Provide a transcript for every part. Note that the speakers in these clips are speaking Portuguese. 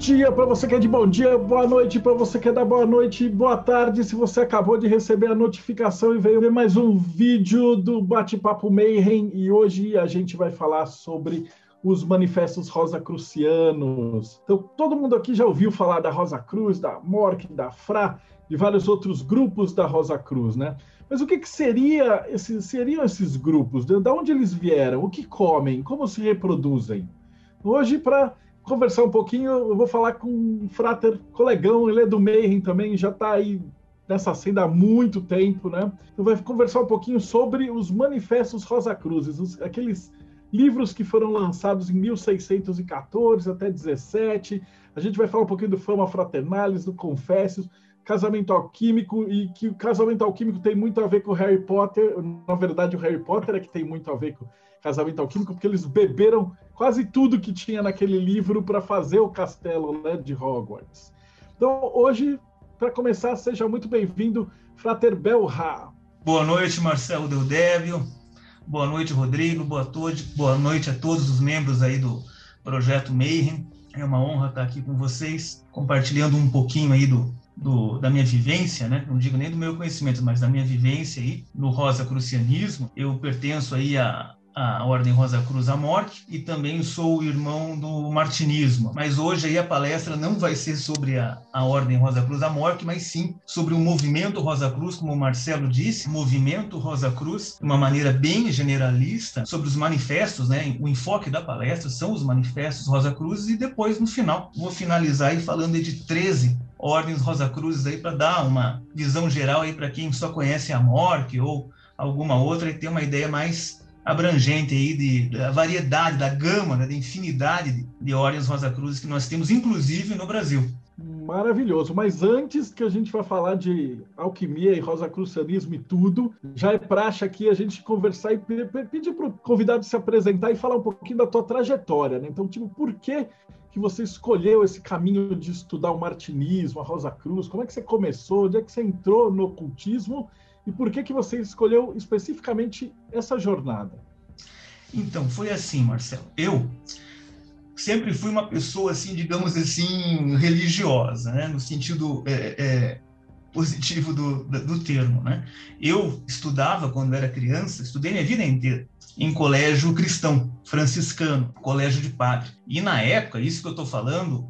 dia para você que é de bom dia, boa noite para você que é da boa noite, boa tarde se você acabou de receber a notificação e veio ver mais um vídeo do Bate-Papo Mayhem e hoje a gente vai falar sobre os manifestos rosacrucianos. Então, todo mundo aqui já ouviu falar da Rosa Cruz, da MORC, da FRA, de vários outros grupos da Rosa Cruz, né? Mas o que, que seria esses, seriam esses grupos? De onde eles vieram? O que comem? Como se reproduzem? Hoje, para conversar um pouquinho, eu vou falar com um frater colegão, ele é do Mayhem também, já está aí nessa cena há muito tempo, né? Então vai conversar um pouquinho sobre os manifestos Rosa Cruzes, aqueles livros que foram lançados em 1614 até 17. A gente vai falar um pouquinho do Fama Fraternalis, do Confessos, Casamento Alquímico, e que o Casamento Alquímico tem muito a ver com o Harry Potter. Na verdade, o Harry Potter é que tem muito a ver com Casamento Alquímico, porque eles beberam quase tudo que tinha naquele livro para fazer o castelo né, de Hogwarts. Então, hoje, para começar, seja muito bem-vindo, Frater Belra. Boa noite, Marcelo Deudébio. Boa noite, Rodrigo. Boa, todo, boa noite a todos os membros aí do Projeto Mayhem. É uma honra estar aqui com vocês, compartilhando um pouquinho aí do, do, da minha vivência, né? não digo nem do meu conhecimento, mas da minha vivência aí no Rosa Crucianismo. Eu pertenço aí a, a Ordem Rosa Cruz Amorque e também sou irmão do Martinismo. Mas hoje aí a palestra não vai ser sobre a, a Ordem Rosa Cruz Amorque, mas sim sobre o movimento Rosa Cruz, como o Marcelo disse, movimento Rosa Cruz, de uma maneira bem generalista, sobre os manifestos, né? O enfoque da palestra são os manifestos Rosa Cruz e depois no final vou finalizar aí falando de 13 ordens Rosa Cruzes aí para dar uma visão geral aí para quem só conhece a Morque ou alguma outra e ter uma ideia mais abrangente aí de, da variedade, da gama, né, da infinidade de, de ordens Rosa Cruzes que nós temos, inclusive no Brasil. Maravilhoso. Mas antes que a gente vá falar de alquimia e rosacrucianismo e tudo, já é praxe aqui a gente conversar e pedir para o convidado se apresentar e falar um pouquinho da tua trajetória. Né? Então, tipo, por que, que você escolheu esse caminho de estudar o martinismo, a Rosa Cruz? Como é que você começou? Onde é que você entrou no ocultismo? E por que, que você escolheu especificamente essa jornada? Então, foi assim, Marcelo. Eu sempre fui uma pessoa, assim, digamos assim, religiosa, né? no sentido é, é, positivo do, do termo. Né? Eu estudava, quando era criança, estudei minha vida inteira em colégio cristão, franciscano, colégio de padre. E na época, isso que eu estou falando,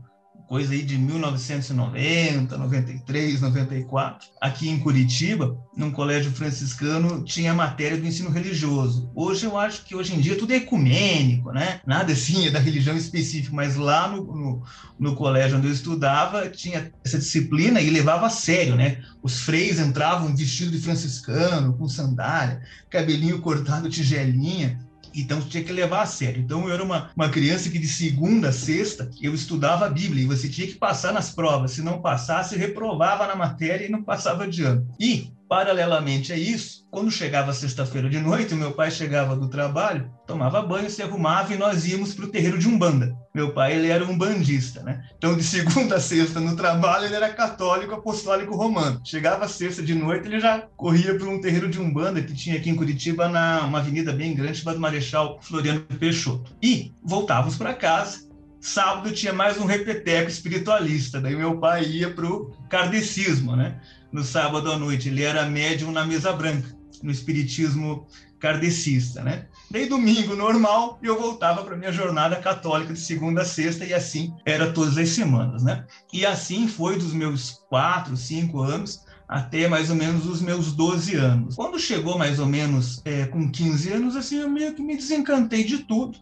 coisa aí de 1990, 93, 94. Aqui em Curitiba, num colégio franciscano, tinha matéria do ensino religioso. Hoje eu acho que hoje em dia tudo é ecumênico, né? Nada assim é da religião específica, mas lá no, no, no colégio onde eu estudava, tinha essa disciplina e levava a sério, né? Os freis entravam vestido de franciscano, com sandália, cabelinho cortado, tigelinha, então tinha que levar a sério. Então eu era uma, uma criança que de segunda a sexta eu estudava a Bíblia e você tinha que passar nas provas. Se não passasse, reprovava na matéria e não passava de ano. E Paralelamente a isso, quando chegava sexta-feira de noite, meu pai chegava do trabalho, tomava banho, se arrumava e nós íamos para o terreiro de Umbanda. Meu pai, ele era um bandista, né? Então, de segunda a sexta no trabalho, ele era católico apostólico romano. Chegava sexta de noite, ele já corria para um terreiro de Umbanda que tinha aqui em Curitiba, na uma avenida bem grande, chamada Marechal Floriano Peixoto. E voltávamos para casa, sábado tinha mais um repeteco espiritualista. Daí meu pai ia para o kardecismo, né? no sábado à noite. Ele era médium na mesa branca, no espiritismo kardecista, né? Daí domingo normal eu voltava para minha jornada católica de segunda a sexta e assim era todas as semanas, né? E assim foi dos meus quatro, cinco anos até mais ou menos os meus 12 anos. Quando chegou mais ou menos é, com 15 anos, assim, eu meio que me desencantei de tudo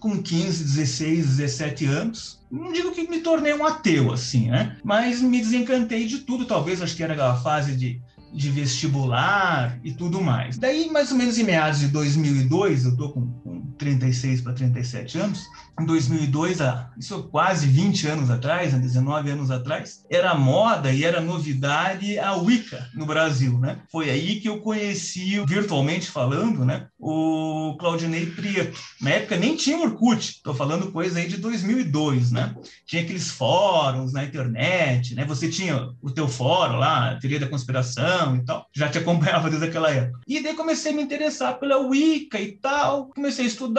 com 15, 16, 17 anos. Não digo que me tornei um ateu, assim, né? Mas me desencantei de tudo. Talvez acho que era aquela fase de, de vestibular e tudo mais. Daí, mais ou menos em meados de 2002, eu tô com, com 36 para 37 anos, em 2002, há, isso quase 20 anos atrás, 19 anos atrás, era moda e era novidade a Wicca no Brasil, né? Foi aí que eu conheci, virtualmente falando, né, o Claudinei Prieto. Na época nem tinha Orkut, estou falando coisa aí de 2002, né? Tinha aqueles fóruns na internet, né? Você tinha o teu fórum lá, a teoria da conspiração e tal, já te acompanhava desde aquela época. E daí comecei a me interessar pela Wicca e tal, comecei a estudar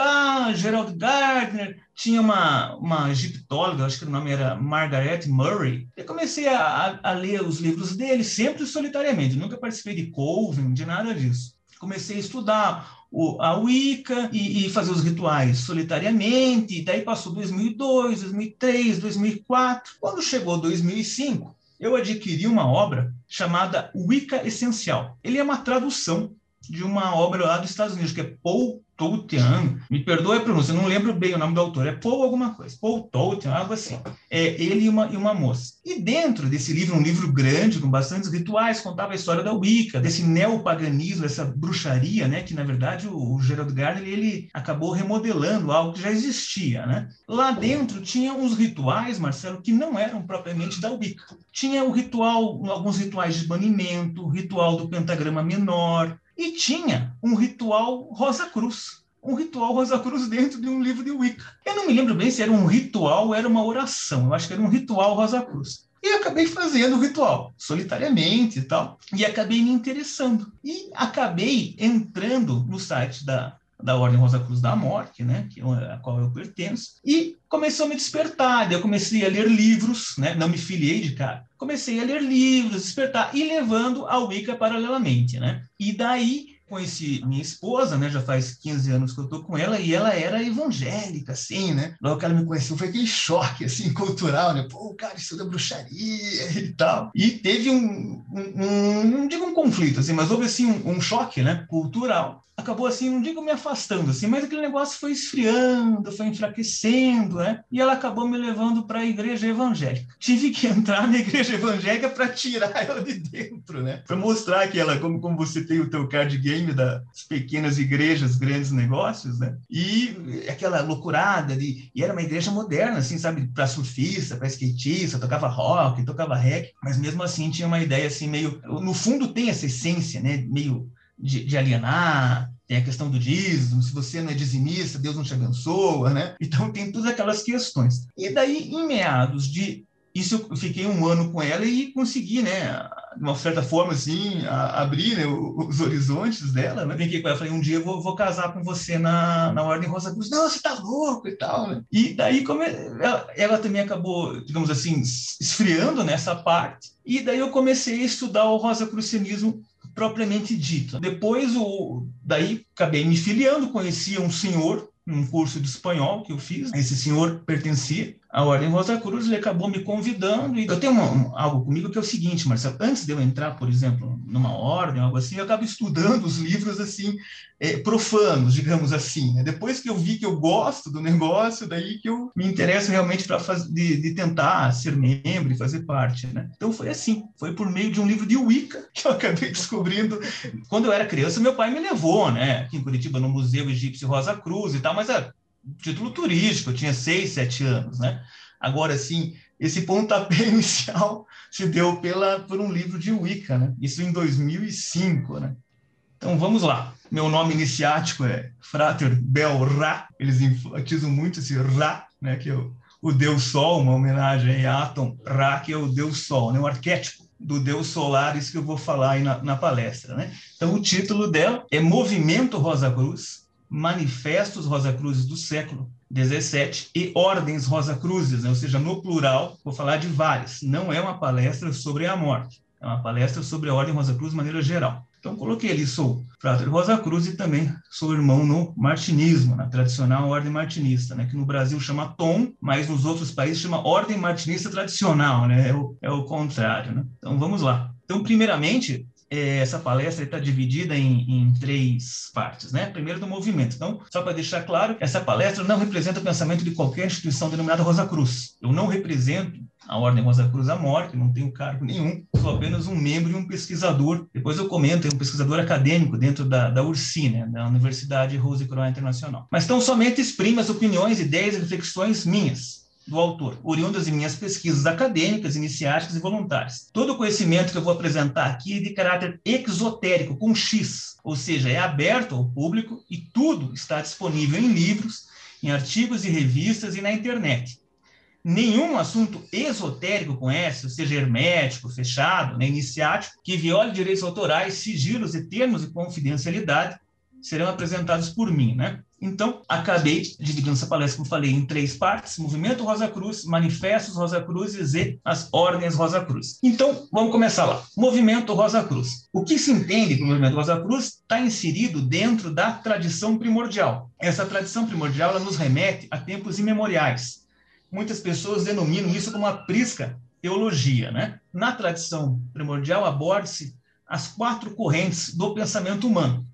Gerald Gardner, tinha uma, uma egiptóloga, acho que o nome era Margaret Murray, e comecei a, a, ler os livros dele, sempre solitariamente, nunca participei de coven, de nada disso. Comecei a estudar o, a Wicca e, e, fazer os rituais solitariamente, daí passou 2002, 2003, 2004. Quando chegou 2005, eu adquiri uma obra chamada Wicca Essencial. Ele é uma tradução de uma obra lá dos Estados Unidos, que é Paul Tolkien, me perdoe a pronúncia, não lembro bem o nome do autor, é Paul alguma coisa, Paul Tolkien, algo assim. É ele e uma, e uma moça. E dentro desse livro, um livro grande, com bastantes rituais, contava a história da Wicca, desse neopaganismo, essa bruxaria, né, que na verdade o, o Gerald Gardner ele acabou remodelando algo que já existia, né? Lá dentro tinha uns rituais, Marcelo, que não eram propriamente da Wicca. Tinha o ritual, alguns rituais de banimento, ritual do pentagrama menor, e tinha um ritual Rosa Cruz. Um ritual Rosa Cruz dentro de um livro de Wicca. Eu não me lembro bem se era um ritual ou era uma oração. Eu acho que era um ritual Rosa Cruz. E acabei fazendo o ritual, solitariamente e tal. E acabei me interessando. E acabei entrando no site da, da Ordem Rosa Cruz da Morte, né, que é a qual eu pertenço, e começou a me despertar. Eu comecei a ler livros, né, não me filiei de cara. Comecei a ler livros, despertar e levando a Wicca paralelamente, né? E daí conheci minha esposa, né? Já faz 15 anos que eu tô com ela e ela era evangélica, assim, né? Logo que ela me conheceu, foi aquele choque, assim, cultural, né? Pô, cara, isso é bruxaria e tal. E teve um, um, um, não digo um conflito, assim, mas houve, assim, um, um choque, né? Cultural acabou assim, não digo me afastando, assim, mas aquele negócio foi esfriando, foi enfraquecendo, né? E ela acabou me levando para a igreja evangélica. Tive que entrar na igreja evangélica para tirar ela de dentro, né? Para mostrar que ela, como, como você tem o teu card game das pequenas igrejas, grandes negócios, né? E aquela loucurada de. E era uma igreja moderna, assim, sabe? Para surfista, para skatista, tocava rock, tocava reggae, mas mesmo assim tinha uma ideia assim, meio. No fundo tem essa essência, né? Meio de, de, alienar, tem a questão do dízimo, se você não é dizimista, Deus não te abençoa, né? Então tem todas aquelas questões. E daí, em meados de isso eu fiquei um ano com ela e consegui, né, de uma certa forma, assim, a, abrir né, os horizontes dela, né? Brinquei com ela, falei, um dia eu vou, vou casar com você na, na Ordem Rosa Cruz. Não, você tá louco e tal, né? E daí, como ela, ela também acabou, digamos assim, esfriando nessa parte, e daí eu comecei a estudar o Rosa Crucianismo propriamente dito. Depois, o, daí, acabei me filiando, conheci um senhor num curso de espanhol que eu fiz. Esse senhor pertencia a Ordem Rosa Cruz, ele acabou me convidando. E eu tenho uma, um, algo comigo que é o seguinte, Marcelo, antes de eu entrar, por exemplo, numa ordem, algo assim, eu acabo estudando os livros, assim, é, profanos, digamos assim. Né? Depois que eu vi que eu gosto do negócio, daí que eu me interesso realmente para de, de tentar ser membro e fazer parte. Né? Então foi assim, foi por meio de um livro de Wicca que eu acabei descobrindo. Quando eu era criança, meu pai me levou, né, aqui em Curitiba, no Museu Egípcio Rosa Cruz e tal, mas é título turístico, eu tinha seis, sete anos, né? Agora, sim, esse pontapé inicial se deu pela, por um livro de Wicca, né? Isso em 2005, né? Então, vamos lá. Meu nome iniciático é Frater Bel Ra. Eles enfatizam muito esse Ra, né? Que é o, o Deus Sol, uma homenagem a Atom Ra, que é o Deus Sol, né? O arquétipo do Deus Solaris que eu vou falar aí na, na palestra, né? Então, o título dela é Movimento Rosa Cruz, manifestos Rosa-Cruzes do século 17 e ordens Rosa-Cruzes, né? ou seja, no plural, vou falar de várias. Não é uma palestra sobre a morte, é uma palestra sobre a ordem Rosa-Cruz de maneira geral. Então, coloquei ali, sou frater Rosa Cruz e também sou irmão no martinismo, na tradicional ordem martinista, né? que no Brasil chama Tom, mas nos outros países chama ordem martinista tradicional, né? é, o, é o contrário. Né? Então, vamos lá. Então, primeiramente, essa palestra está dividida em, em, três partes, né? Primeiro do movimento. Então, só para deixar claro, essa palestra não representa o pensamento de qualquer instituição denominada Rosa Cruz. Eu não represento a Ordem Rosa Cruz Amor, que não tenho cargo nenhum, sou apenas um membro e um pesquisador. Depois eu comento, é um pesquisador acadêmico dentro da, da URSI, né, da Universidade Rose Croix Internacional. Mas então somente exprime as opiniões, ideias e reflexões minhas, do autor, oriundas de minhas pesquisas acadêmicas, iniciáticas e voluntárias. Todo o conhecimento que eu vou apresentar aqui é de caráter exotérico, com X, ou seja, é aberto ao público e tudo está disponível em livros, em artigos e revistas e na internet. Nenhum assunto esotérico com S, ou seja, hermético, fechado, né, iniciático, que viole direitos autorais, sigilos e termos de confidencialidade, serão apresentados por mim, né? Então, acabei dividindo essa palestra, como falei, em três partes: Movimento Rosa Cruz, Manifestos Rosa Cruzes e as Ordens Rosa Cruz. Então, vamos começar lá. Movimento Rosa Cruz. O que se entende por Movimento Rosa Cruz está inserido dentro da tradição primordial. Essa tradição primordial nos remete a tempos imemoriais. Muitas pessoas denominam isso como uma prisca teologia, né? Na tradição primordial aborda-se as quatro correntes do pensamento humano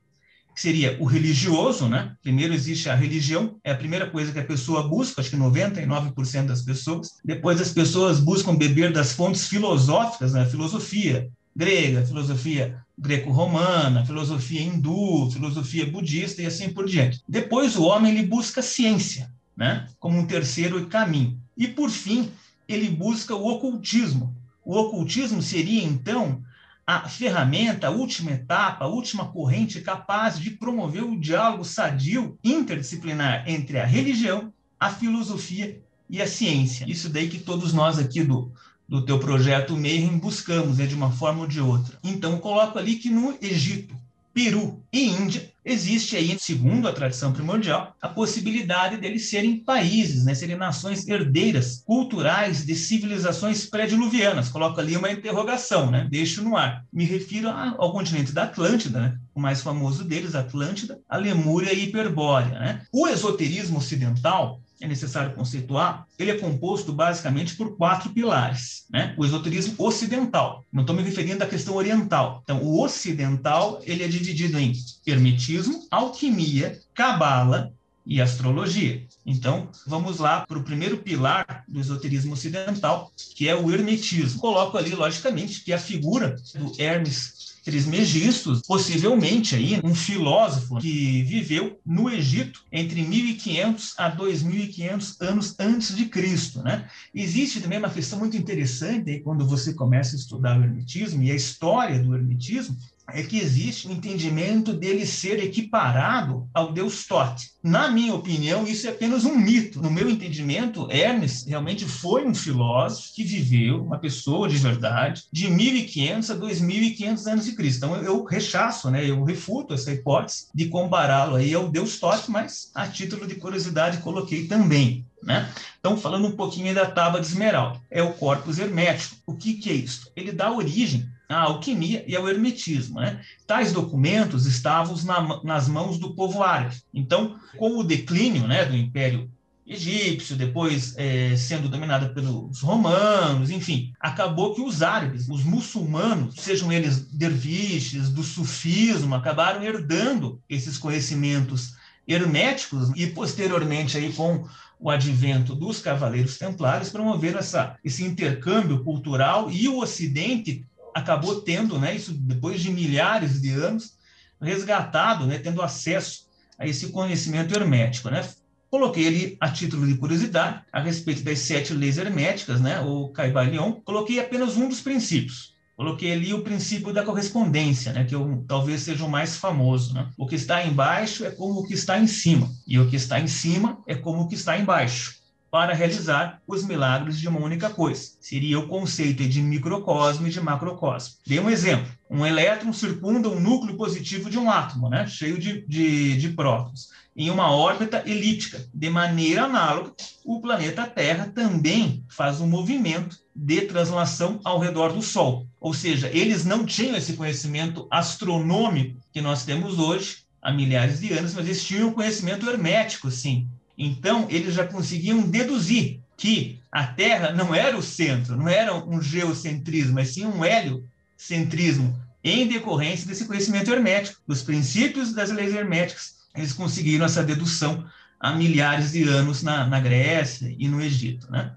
que seria o religioso, né? Primeiro existe a religião, é a primeira coisa que a pessoa busca, acho que 99% das pessoas. Depois as pessoas buscam beber das fontes filosóficas, né? Filosofia grega, filosofia greco-romana, filosofia hindu, filosofia budista e assim por diante. Depois o homem ele busca ciência, né? Como um terceiro caminho. E por fim, ele busca o ocultismo. O ocultismo seria então a ferramenta, a última etapa, a última corrente capaz de promover o diálogo sadio interdisciplinar entre a religião, a filosofia e a ciência. Isso daí que todos nós aqui do, do teu projeto Mayhem buscamos, né, de uma forma ou de outra. Então, coloco ali que no Egito, Peru e Índia, existe aí, segundo a tradição primordial, a possibilidade deles serem países, né, serem nações herdeiras culturais de civilizações pré-diluvianas. Coloco ali uma interrogação, né, deixo no ar. Me refiro ao continente da Atlântida, né, o mais famoso deles, Atlântida, a Lemúria e Hiperbórea. Né? O esoterismo ocidental é necessário conceituar, ele é composto basicamente por quatro pilares. Né? O esoterismo ocidental, não estou me referindo à questão oriental. Então, o ocidental ele é dividido em hermetismo, alquimia, cabala e astrologia. Então, vamos lá para o primeiro pilar do esoterismo ocidental, que é o hermetismo. Coloco ali, logicamente, que a figura do Hermes Trismegistus, possivelmente aí um filósofo que viveu no Egito entre 1500 a 2500 anos antes de Cristo, né? Existe também uma questão muito interessante aí quando você começa a estudar o hermetismo e a história do hermetismo, é que existe um entendimento dele ser equiparado ao deus Tote. Na minha opinião, isso é apenas um mito. No meu entendimento, Hermes realmente foi um filósofo que viveu, uma pessoa de verdade, de 1500 a 2500 anos de Cristo. Então eu rechaço, né, eu refuto essa hipótese de compará-lo aí ao deus Tote, mas a título de curiosidade coloquei também. Né? Então, falando um pouquinho da tábua de esmeralda, é o corpus hermético. O que, que é isso? Ele dá origem à alquimia e ao hermetismo. Né? Tais documentos estavam na, nas mãos do povo árabe. Então, com o declínio né, do Império egípcio, depois é, sendo dominada pelos romanos, enfim, acabou que os árabes, os muçulmanos, sejam eles derviches, do sufismo, acabaram herdando esses conhecimentos herméticos e posteriormente aí com o advento dos cavaleiros templários promoveram essa, esse intercâmbio cultural e o Ocidente acabou tendo, né, isso depois de milhares de anos, resgatado, né, tendo acesso a esse conhecimento hermético, né? Coloquei ali a título de curiosidade a respeito das sete leis herméticas, né, o Caibalion, coloquei apenas um dos princípios. Coloquei ali o princípio da correspondência, né, que eu, talvez seja o mais famoso. Né? O que está embaixo é como o que está em cima, e o que está em cima é como o que está embaixo para realizar os milagres de uma única coisa. Seria o conceito de microcosmo e de macrocosmo. Dei um exemplo. Um elétron circunda um núcleo positivo de um átomo, né, cheio de, de, de prótons, em uma órbita elíptica. De maneira análoga, o planeta Terra também faz um movimento de translação ao redor do Sol. Ou seja, eles não tinham esse conhecimento astronômico que nós temos hoje, há milhares de anos, mas eles tinham conhecimento hermético, sim, então, eles já conseguiam deduzir que a Terra não era o centro, não era um geocentrismo, mas sim um heliocentrismo em decorrência desse conhecimento hermético, dos princípios das leis herméticas. Eles conseguiram essa dedução há milhares de anos na, na Grécia e no Egito. Né?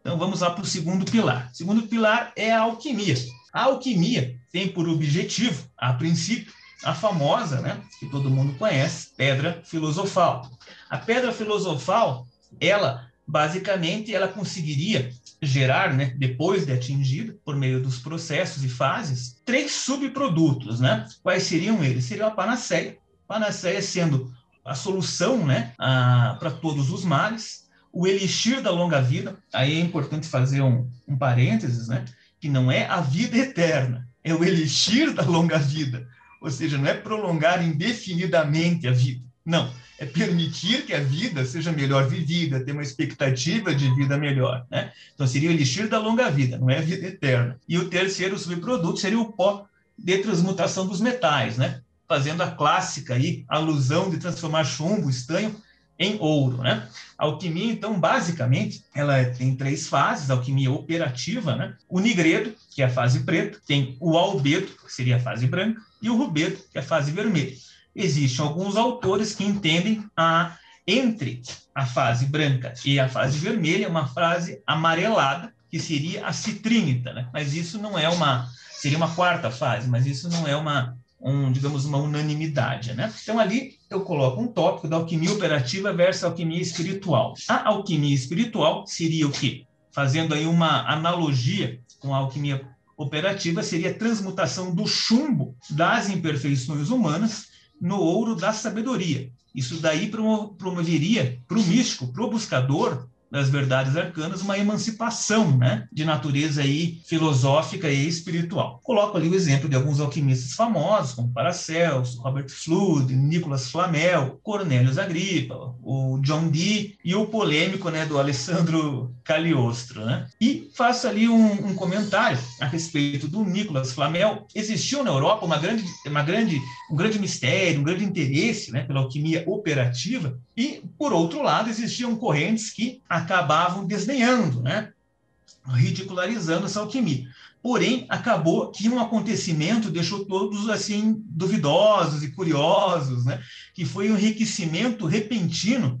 Então vamos lá para o segundo pilar. O segundo pilar é a alquimia. A alquimia tem por objetivo, a princípio, a famosa, né, que todo mundo conhece, pedra filosofal. A pedra filosofal, ela basicamente ela conseguiria gerar, né, depois de atingida, por meio dos processos e fases, três subprodutos, né? Quais seriam eles? Seria a panaceia, panaceia sendo a solução, né, para todos os males, o elixir da longa vida, aí é importante fazer um, um parênteses, né, que não é a vida eterna, é o elixir da longa vida, ou seja, não é prolongar indefinidamente a vida, não, é permitir que a vida seja melhor vivida, ter uma expectativa de vida melhor, né? Então seria o elixir da longa vida, não é a vida eterna. E o terceiro subproduto seria o pó de transmutação dos metais, né? Fazendo a clássica aí alusão de transformar chumbo, estanho em ouro, né? A alquimia, então, basicamente, ela tem três fases, alquimia operativa, né? O nigredo, que é a fase preta, tem o albedo, que seria a fase branca, e o rubedo, que é a fase vermelha. Existem alguns autores que entendem a entre a fase branca e a fase vermelha uma fase amarelada, que seria a citrínita, né? Mas isso não é uma seria uma quarta fase, mas isso não é uma um, digamos, uma unanimidade, né? Então ali eu coloco um tópico da alquimia operativa versus alquimia espiritual. A alquimia espiritual seria o quê? Fazendo aí uma analogia com a alquimia operativa, seria a transmutação do chumbo das imperfeições humanas no ouro da sabedoria. Isso daí promoveria para o místico, para o buscador, das verdades arcanas, uma emancipação né, de natureza aí filosófica e espiritual. Coloco ali o exemplo de alguns alquimistas famosos, como Paracelso, Robert Flood, Nicolas Flamel, Cornelius Agrippa, o John Dee e o polêmico né, do Alessandro Cagliostro. Né? E faço ali um, um comentário a respeito do Nicolas Flamel. Existiu na Europa uma grande, uma grande, um grande mistério, um grande interesse né, pela alquimia operativa, e, por outro lado, existiam correntes que acabavam desdenhando, né? ridicularizando essa alquimia. Porém, acabou que um acontecimento deixou todos assim duvidosos e curiosos, né? que foi o enriquecimento repentino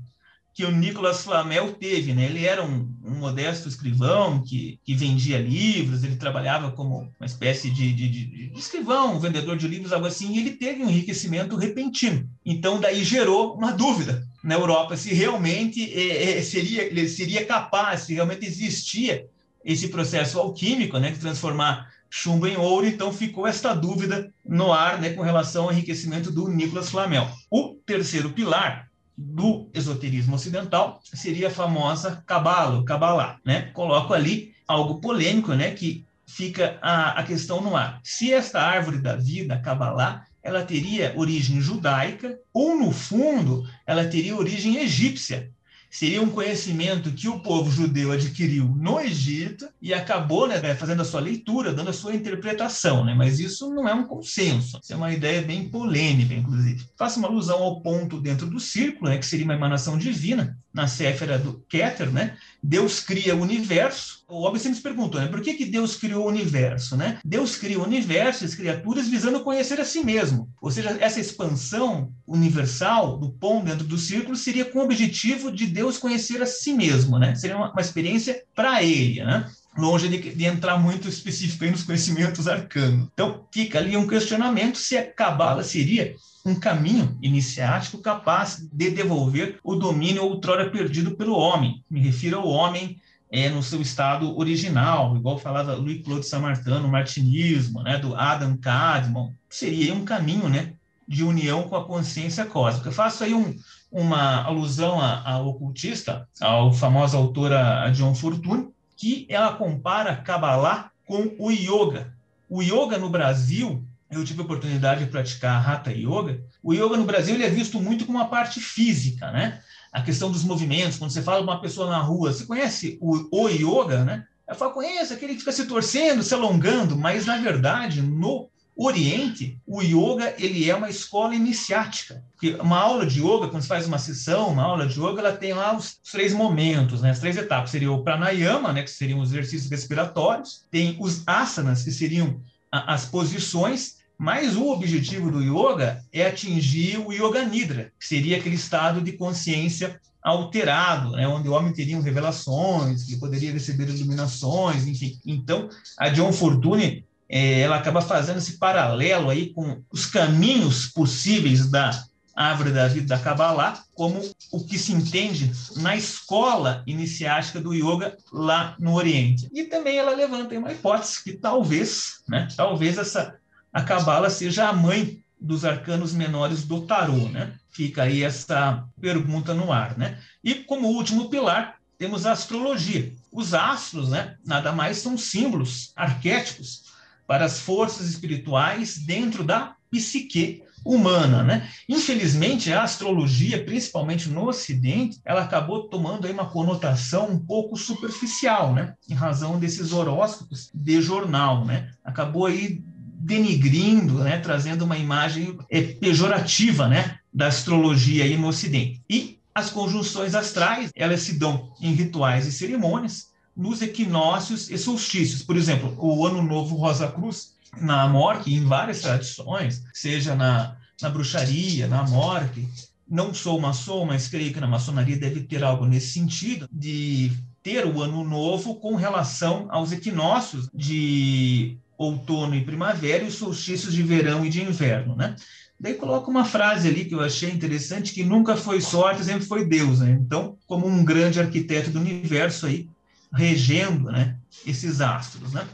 que o Nicolas Flamel teve. Né? Ele era um, um modesto escrivão que, que, vendia livros, ele trabalhava como uma espécie de, de, de, de, escrivão, um vendedor de livros, algo assim, e ele teve um enriquecimento repentino. Então, daí gerou uma dúvida na Europa se realmente é, é, seria, seria capaz, se realmente existia esse processo alquímico né, de transformar chumbo em ouro, então ficou esta dúvida no ar né, com relação ao enriquecimento do Nicolas Flamel. O terceiro pilar do esoterismo ocidental seria a famosa Cabala, o Kabbalah. Né? Coloco ali algo polêmico, né, que fica a, a questão no ar. Se esta árvore da vida, Kabbalah, ela teria origem judaica ou, no fundo, ela teria origem egípcia. Seria um conhecimento que o povo judeu adquiriu no Egito e acabou né, fazendo a sua leitura, dando a sua interpretação. Né? Mas isso não é um consenso. Isso é uma ideia bem polêmica, inclusive. Faço uma alusão ao ponto dentro do círculo, né, que seria uma emanação divina, na Séfera do Keter, né? Deus cria o universo. O Hobbes sempre se perguntou, né? Por que, que Deus criou o universo, né? Deus cria o universo, as criaturas, visando conhecer a si mesmo. Ou seja, essa expansão universal do pão dentro do círculo seria com o objetivo de Deus conhecer a si mesmo, né? Seria uma, uma experiência para ele, né? longe de, de, entrar muito específico nos conhecimentos arcanos. Então, fica ali um questionamento se a cabala seria um caminho iniciático capaz de devolver o domínio outrora perdido pelo homem. Me refiro ao homem é, no seu estado original, igual falava Louis-Claude Saint-Martin no martinismo, né, do Adam Kadmon. Seria um caminho né, de união com a consciência cósmica. Eu faço aí um, uma alusão ao ocultista, ao famoso autora John Fortune, que ela compara Kabbalah com o yoga. O yoga no Brasil eu tive a oportunidade de praticar Hatha Yoga. O yoga no Brasil ele é visto muito como uma parte física, né? A questão dos movimentos, quando você fala uma pessoa na rua, você conhece o, o yoga, né? Eu falo, conhece aquele que fica se torcendo, se alongando, mas na verdade, no Oriente, o yoga ele é uma escola iniciática. Porque uma aula de yoga, quando você faz uma sessão, uma aula de yoga, ela tem lá os três momentos, né? as três etapas. Seria o pranayama, né? que seriam os exercícios respiratórios. Tem os asanas, que seriam as posições Mas o objetivo do yoga é atingir o yoga nidra, que seria aquele estado de consciência alterado, né, onde o homem teria revelações, que poderia receber iluminações, enfim. Então, a John Fortune, é, ela acaba fazendo esse paralelo aí com os caminhos possíveis da árvore da vida da Kabbalah, como o que se entende na escola iniciática do yoga lá no Oriente. E também ela levanta uma hipótese que talvez, né, talvez essa a Kabbalah seja a mãe dos arcanos menores do tarô, né? Fica aí essa pergunta no ar, né? E como último pilar, temos a astrologia. Os astros, né, nada mais são símbolos arquétipos para as forças espirituais dentro da psique humana, né? Infelizmente, a astrologia, principalmente no Ocidente, ela acabou tomando aí uma conotação um pouco superficial, né? Em razão desses horóscopos de jornal, né? Acabou aí denigrindo, né? Trazendo uma imagem é, pejorativa, né? Da astrologia aí no Ocidente. E as conjunções astrais, elas se dão em rituais e cerimônias, nos equinócios e solstícios. Por exemplo, o Ano Novo Rosa Cruz na morte, em várias tradições, seja na, na bruxaria, na morte. Não sou maçom, mas creio que na maçonaria deve ter algo nesse sentido, de ter o ano novo com relação aos equinócios de outono e primavera e os solstícios de verão e de inverno, né? Daí coloca uma frase ali que eu achei interessante, que nunca foi sorte, sempre foi Deus, né? Então, como um grande arquiteto do universo aí, regendo, né, esses astros, né?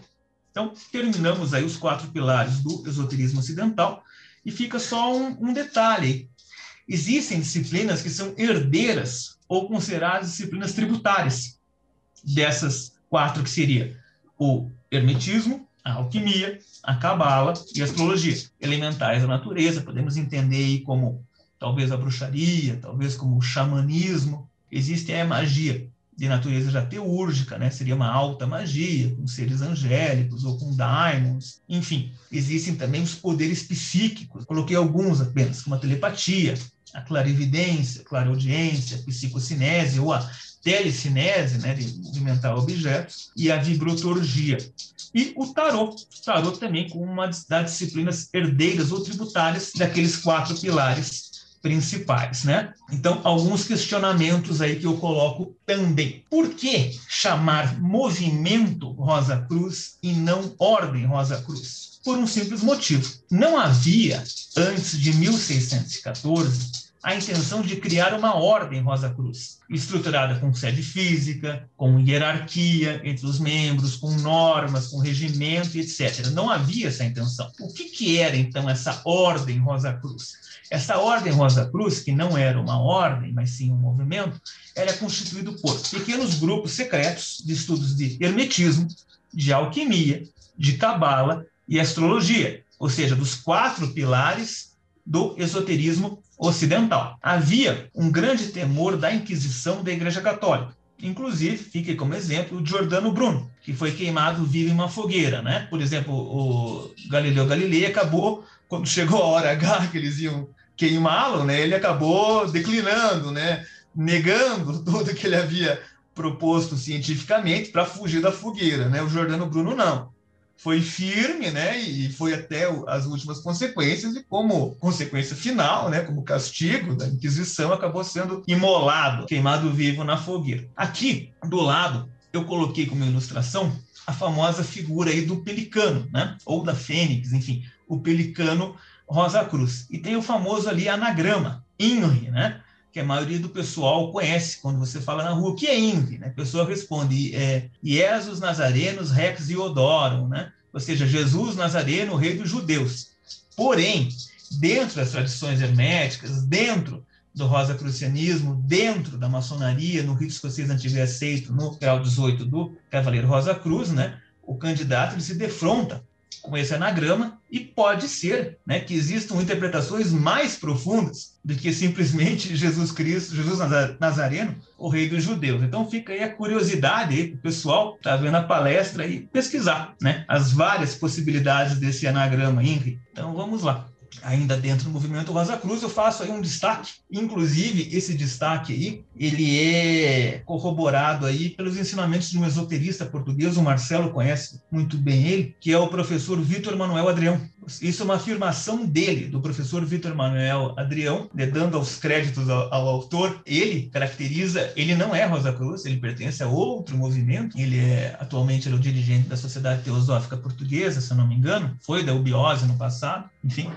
Então, terminamos aí os quatro pilares do esoterismo ocidental e fica só um, um detalhe. Existem disciplinas que são herdeiras ou consideradas disciplinas tributárias dessas quatro que seria o hermetismo, a alquimia, a cabala e a astrologia, elementares da natureza. Podemos entender aí como talvez a bruxaria, talvez como o xamanismo. Existe a magia de natureza já teúrgica, né? Seria uma alta magia, com seres angélicos ou com daimons. Enfim, existem também os poderes psíquicos. Coloquei alguns apenas, como a telepatia, a clarividência, clareaudiência, a psicocinese ou a telecinese, né, de movimentar objetos, e a vibrotorgia. E o tarô, tarô também com uma das disciplinas herdeiras ou tributárias daqueles quatro pilares principais, né? Então, alguns questionamentos aí que eu coloco também. Por que chamar movimento Rosa Cruz e não Ordem Rosa Cruz? Por um simples motivo. Não havia, antes de 1614, a intenção de criar uma ordem Rosa Cruz, estruturada com sede física, com hierarquia entre os membros, com normas, com regimento, etc. Não havia essa intenção. O que, que era, então, essa ordem Rosa Cruz? Essa ordem Rosa Cruz, que não era uma ordem, mas sim um movimento, era constituído por pequenos grupos secretos de estudos de hermetismo, de alquimia, de cabala e astrologia, ou seja, dos quatro pilares do esoterismo ocidental. Havia um grande temor da Inquisição da Igreja Católica. Inclusive, fique como exemplo o Giordano Bruno, que foi queimado vivo em uma fogueira, né? Por exemplo, o Galileu Galilei acabou, quando chegou a hora H que eles iam queimá-lo, né, ele acabou declinando, né, negando tudo que ele havia proposto cientificamente para fugir da fogueira. Né? O Jordano Bruno não. Foi firme né, e foi até as últimas consequências, e como consequência final, né, como castigo da Inquisição, acabou sendo imolado, queimado vivo na fogueira. Aqui, do lado, eu coloquei como ilustração a famosa figura aí do pelicano, né? ou da fênix, enfim, o pelicano Rosa Cruz. E tem o famoso ali anagrama, INRI, né? Que a maioria do pessoal conhece quando você fala na rua. Que é INRI? Né? A pessoa responde, é Iesus Nazarenos Rex Iodorum, né? ou seja, Jesus Nazareno, rei dos judeus. Porém, dentro das tradições herméticas, dentro do rosacrucianismo, dentro da maçonaria, no rito escocês antigo aceito, no grau 18 do Cavaleiro Rosa Cruz, né? o candidato ele se defronta com esse anagrama e pode ser né, que existam interpretações mais profundas do que simplesmente Jesus Cristo, Jesus Nazareno, o rei dos judeus. Então fica aí a curiosidade para o pessoal que está vendo a palestra e pesquisar né, as várias possibilidades desse anagrama INRI. Então vamos lá ainda dentro do movimento Rosa Cruz, eu faço aí um destaque. Inclusive, esse destaque aí, ele é corroborado aí pelos ensinamentos de um esoterista português, o Marcelo conhece muito bem ele, que é o professor Vitor Manuel Adrião. Isso é uma afirmação dele, do professor Vitor Manuel Adrião, né, dando os créditos ao, ao, autor. Ele caracteriza, ele não é Rosa Cruz, ele pertence a outro movimento. Ele é atualmente ele é o dirigente da Sociedade Teosófica Portuguesa, se eu não me engano, foi da Ubiose no passado, enfim.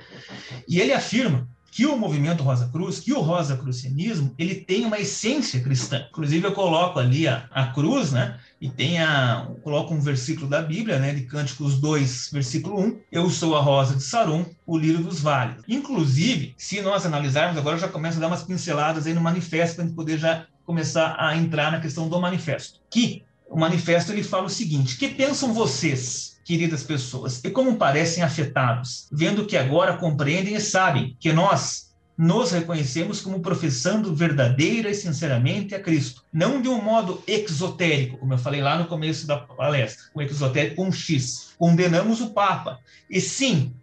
E ele afirma que o movimento Rosa Cruz, que o Rosa Crucianismo, ele tem uma essência cristã. Inclusive eu coloco ali a, a cruz, né? E tem a, coloco um versículo da Bíblia, né, de Cânticos 2, versículo 1, eu sou a rosa de Sarum, o lírio dos vales. Inclusive, se nós analisarmos, agora já começo a dar umas pinceladas aí no manifesto, para a gente poder já começar a entrar na questão do manifesto. Que o manifesto ele fala o seguinte: que pensam vocês queridas pessoas, e como parecem afetados, vendo que agora compreendem e sabem que nós nos reconhecemos como professando verdadeira e sinceramente a Cristo, não de um modo exotérico, como eu falei lá no começo da palestra, o exotérico com um X, condenamos o Papa, e sim,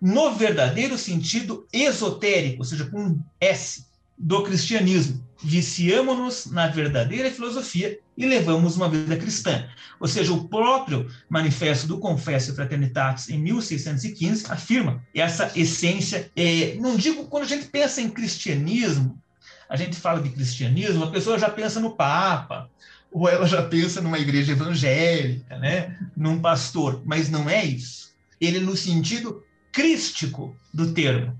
no verdadeiro sentido esotérico, ou seja, com um S, do cristianismo. Viciamos-nos na verdadeira filosofia e levamos uma vida cristã. Ou seja, o próprio manifesto do Confessio Fraternitatis, em 1615, afirma essa essência. É, não digo quando a gente pensa em cristianismo, a gente fala de cristianismo, a pessoa já pensa no Papa, ou ela já pensa numa igreja evangélica, né? num pastor, mas não é isso. Ele no sentido crístico do termo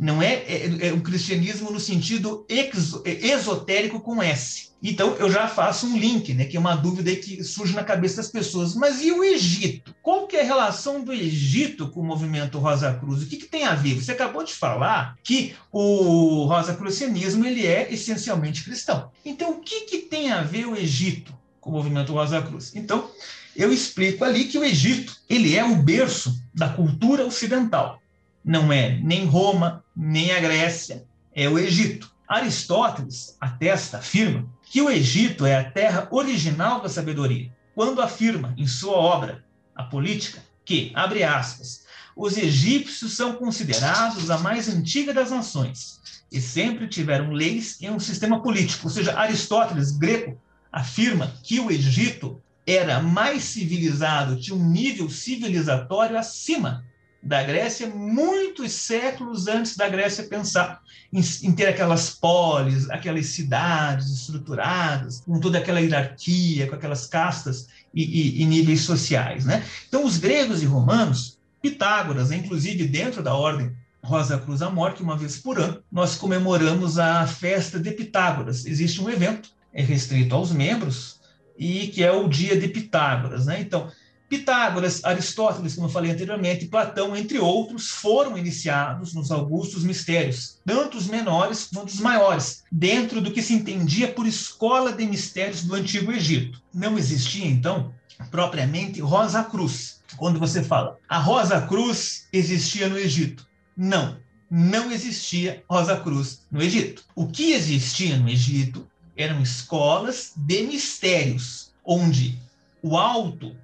não é, é, é um cristianismo no sentido exo, é, esotérico com S. Então, eu já faço um link, né, que é uma dúvida que surge na cabeça das pessoas. Mas e o Egito? Qual que é a relação do Egito com o movimento Rosa Cruz? O que, que tem a ver? Você acabou de falar que o Rosa Crucianismo ele é essencialmente cristão. Então, o que, que tem a ver o Egito com o movimento Rosa Cruz? Então, eu explico ali que o Egito ele é o berço da cultura ocidental não é nem Roma, nem a Grécia, é o Egito. Aristóteles atesta, afirma, que o Egito é a terra original da sabedoria, quando afirma em sua obra, A Política, que, abre aspas, os egípcios são considerados a mais antiga das nações e sempre tiveram leis e um sistema político. Ou seja, Aristóteles, greco, afirma que o Egito era mais civilizado, tinha um nível civilizatório acima da Grécia muitos séculos antes da Grécia pensar em, em, ter aquelas polis, aquelas cidades estruturadas, com toda aquela hierarquia, com aquelas castas e, e, e níveis sociais. Né? Então, os gregos e romanos, Pitágoras, inclusive dentro da ordem Rosa Cruz Amor, que uma vez por ano nós comemoramos a festa de Pitágoras. Existe um evento, é restrito aos membros, e que é o dia de Pitágoras. Né? Então, Pitágoras, Aristóteles, como eu falei anteriormente, Platão, entre outros, foram iniciados nos Augustos Mistérios, tanto os menores quanto os maiores, dentro do que se entendia por escola de mistérios do Antigo Egito. Não existia, então, propriamente Rosa Cruz. Quando você fala a Rosa Cruz existia no Egito. Não, não existia Rosa Cruz no Egito. O que existia no Egito eram escolas de mistérios, onde o alto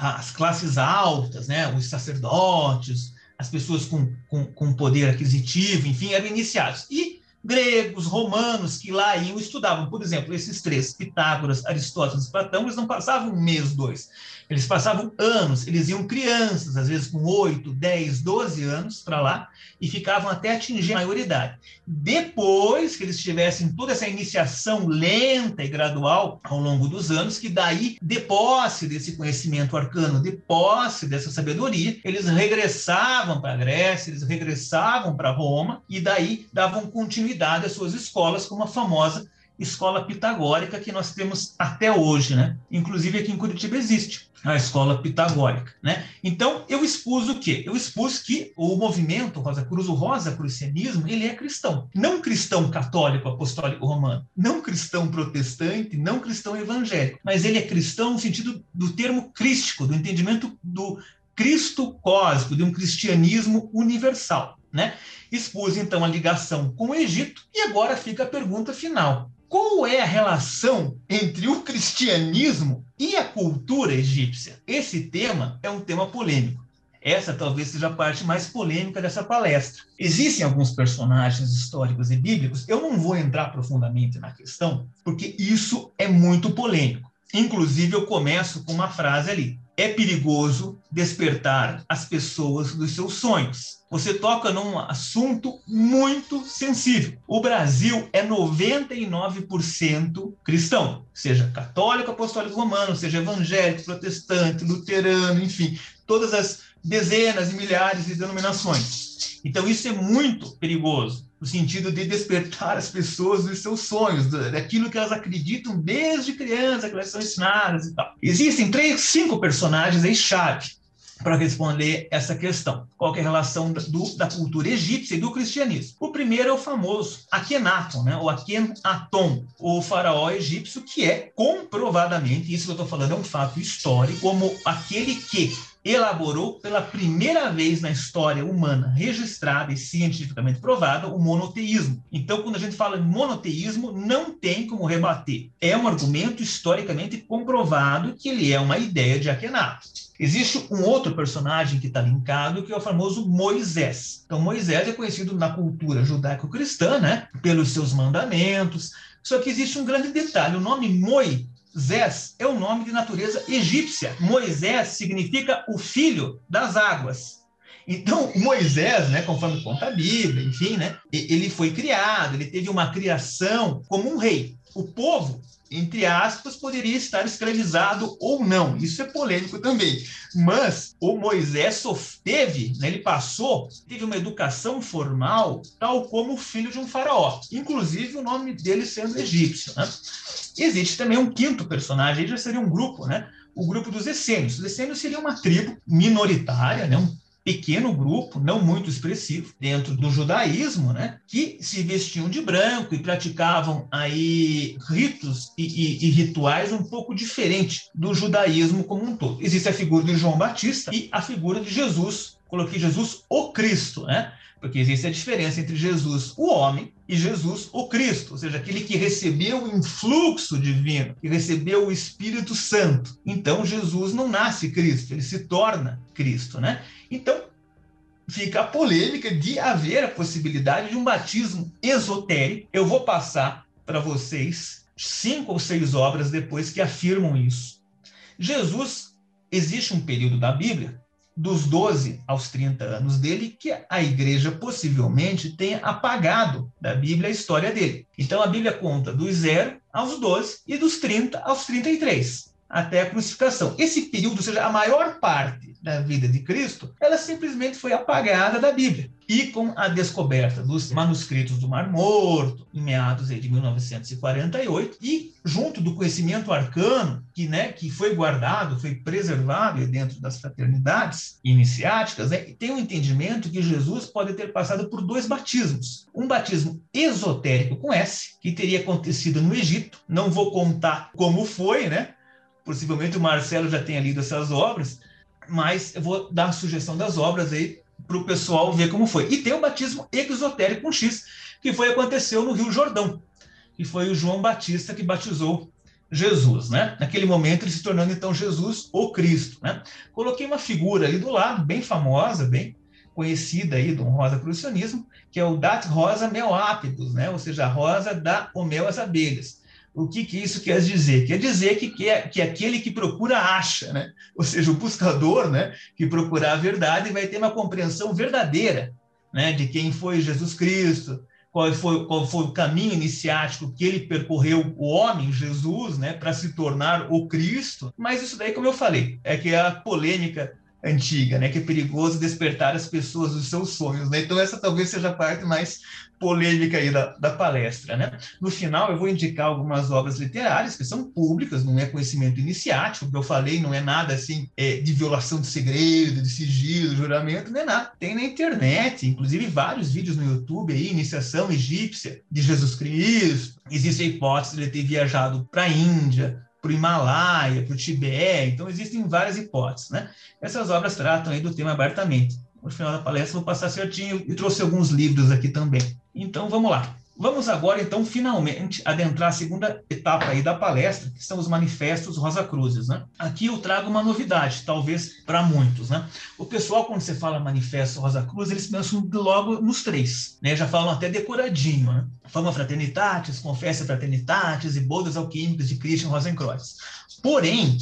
as classes altas, né, os sacerdotes, as pessoas com, com, com poder aquisitivo, enfim, eram iniciados. E gregos, romanos que lá iam estudavam, por exemplo, esses três, Pitágoras, Aristóteles e Platão, eles não passavam um mês, dois. Eles passavam anos, eles iam crianças, às vezes com 8, 10, 12 anos para lá, e ficavam até atingir a maioridade. Depois que eles tivessem toda essa iniciação lenta e gradual ao longo dos anos, que daí, de posse desse conhecimento arcano, de posse dessa sabedoria, eles regressavam para a Grécia, eles regressavam para Roma, e daí davam continuidade às suas escolas, como a famosa escola pitagórica que nós temos até hoje, né? Inclusive aqui em Curitiba existe a escola pitagórica, né? Então eu expus o quê? Eu expus que o movimento Rosa Cruz, o Rosa Crucianismo, ele é cristão, não cristão católico apostólico romano, não cristão protestante, não cristão evangélico, mas ele é cristão no sentido do termo crístico, do entendimento do Cristo cósmico, de um cristianismo universal, né? Expus então a ligação com o Egito e agora fica a pergunta final: qual é a relação entre o cristianismo e a cultura egípcia? Esse tema é um tema polêmico. Essa talvez seja a parte mais polêmica dessa palestra. Existem alguns personagens históricos e bíblicos, eu não vou entrar profundamente na questão, porque isso é muito polêmico. Inclusive, eu começo com uma frase ali: é perigoso despertar as pessoas dos seus sonhos. Você toca num assunto muito sensível. O Brasil é 99% cristão, seja católico, apostólico romano, seja evangélico, protestante, luterano, enfim, todas as dezenas e milhares de denominações. Então, isso é muito perigoso, no sentido de despertar as pessoas dos seus sonhos, daquilo que elas acreditam desde criança, que elas são ensinadas e tal. Existem três, cinco personagens aí chave para responder essa questão. Qual é a relação do, da cultura egípcia e do cristianismo? O primeiro é o famoso Akhenaton, né? o Akhenaton, o faraó egípcio, que é comprovadamente, isso que eu estou falando é um fato histórico, como aquele que elaborou pela primeira vez na história humana registrada e cientificamente provada o monoteísmo. Então, quando a gente fala em monoteísmo, não tem como rebater. É um argumento historicamente comprovado que ele é uma ideia de Akhenaton. Existe um outro personagem que está linkado, que é o famoso Moisés. Então, Moisés é conhecido na cultura judaico-cristã, né, pelos seus mandamentos. Só que existe um grande detalhe: o nome Moi Zés é um nome de natureza egípcia. Moisés significa o filho das águas. Então, Moisés, né, conforme conta a Bíblia, enfim, né, ele foi criado, ele teve uma criação como um rei. O povo entre aspas, poderia estar escravizado ou não. Isso é polêmico também. Mas o Moisés teve, né, ele passou, teve uma educação formal, tal como o filho de um faraó. Inclusive o nome dele sendo egípcio. Né? Existe também um quinto personagem, aí já seria um grupo, né? O grupo dos essênios. Os essênios seria uma tribo minoritária, né? um pequeno grupo, não muito expressivo, dentro do judaísmo, né, que se vestiam de branco e praticavam aí ritos e, e, e rituais um pouco diferentes do judaísmo como um todo. Existe a figura de João Batista e a figura de Jesus. Coloquei Jesus, o Cristo, né? Porque existe a diferença entre Jesus, o homem, e Jesus, o Cristo, ou seja, aquele que recebeu o influxo divino, que recebeu o Espírito Santo. Então, Jesus não nasce Cristo, ele se torna Cristo, né? Então, fica a polêmica de haver a possibilidade de um batismo esotérico. Eu vou passar para vocês cinco ou seis obras depois que afirmam isso. Jesus, existe um período da Bíblia dos 12 aos 30 anos dele, que a igreja possivelmente tenha apagado da Bíblia a história dele. Então a Bíblia conta dos 0 aos 12 e dos 30 aos 33, até a crucificação. Esse período, ou seja, a maior parte da vida de Cristo, ela simplesmente foi apagada da Bíblia. E com a descoberta dos manuscritos do Mar Morto, em meados de 1948, e junto do conhecimento arcano, que, né, que foi guardado, foi preservado dentro das fraternidades iniciáticas, né, tem o um entendimento que Jesus pode ter passado por dois batismos. Um batismo esotérico com S, que teria acontecido no Egito, não vou contar como foi, né? Possivelmente o Marcelo já tenha lido essas obras, mas eu vou dar a sugestão das obras aí para o pessoal ver como foi. E tem o batismo exotérico com X, que foi aconteceu no Rio Jordão, que foi o João Batista que batizou Jesus, né? Naquele momento ele se tornando então Jesus o Cristo, né? Coloquei uma figura ali do lado, bem famosa, bem conhecida aí do rosa crucianismo, que é o Dat Rosa Meoápidus, né? Ou seja, a rosa dá o mel às abelhas. O que, que isso quer dizer? Quer dizer que, que, é, que aquele que procura acha, né? ou seja, o buscador né, que procurar a verdade vai ter uma compreensão verdadeira né, de quem foi Jesus Cristo, qual foi, qual foi o caminho iniciático que ele percorreu, o homem, Jesus, né, para se tornar o Cristo. Mas isso daí, como eu falei, é que é a polêmica antiga, né, que é perigoso despertar as pessoas dos seus sonhos, né? Então essa talvez seja a parte mais polêmica aí da, da palestra, né? No final eu vou indicar algumas obras literárias que são públicas, não é conhecimento iniciático, que eu falei não é nada assim é, de violação de segredo, de sigilo, juramento, não é nada. Tem na internet, inclusive vários vídeos no YouTube aí, iniciação egípcia de Jesus Cristo. Existe a hipótese de ele ter viajado para a Índia, para o Himalaia, para o Tibete. Então, existem várias hipóteses. Né? Essas obras tratam aí do tema abertamente. No final da palestra, vou passar certinho e trouxe alguns livros aqui também. Então, vamos lá. Vamos agora, então, finalmente adentrar a segunda etapa aí da palestra, que são os manifestos Rosa Cruzes, né? Aqui eu trago uma novidade, talvez para muitos, né? O pessoal, quando você fala manifesto Rosa Cruz, eles pensam logo nos três, né? Já falam até decoradinho, né? Fama Fraternitatis, Confessa Fraternitatis e Bodas Alquímicas de Christian Rosenkreuz. Porém,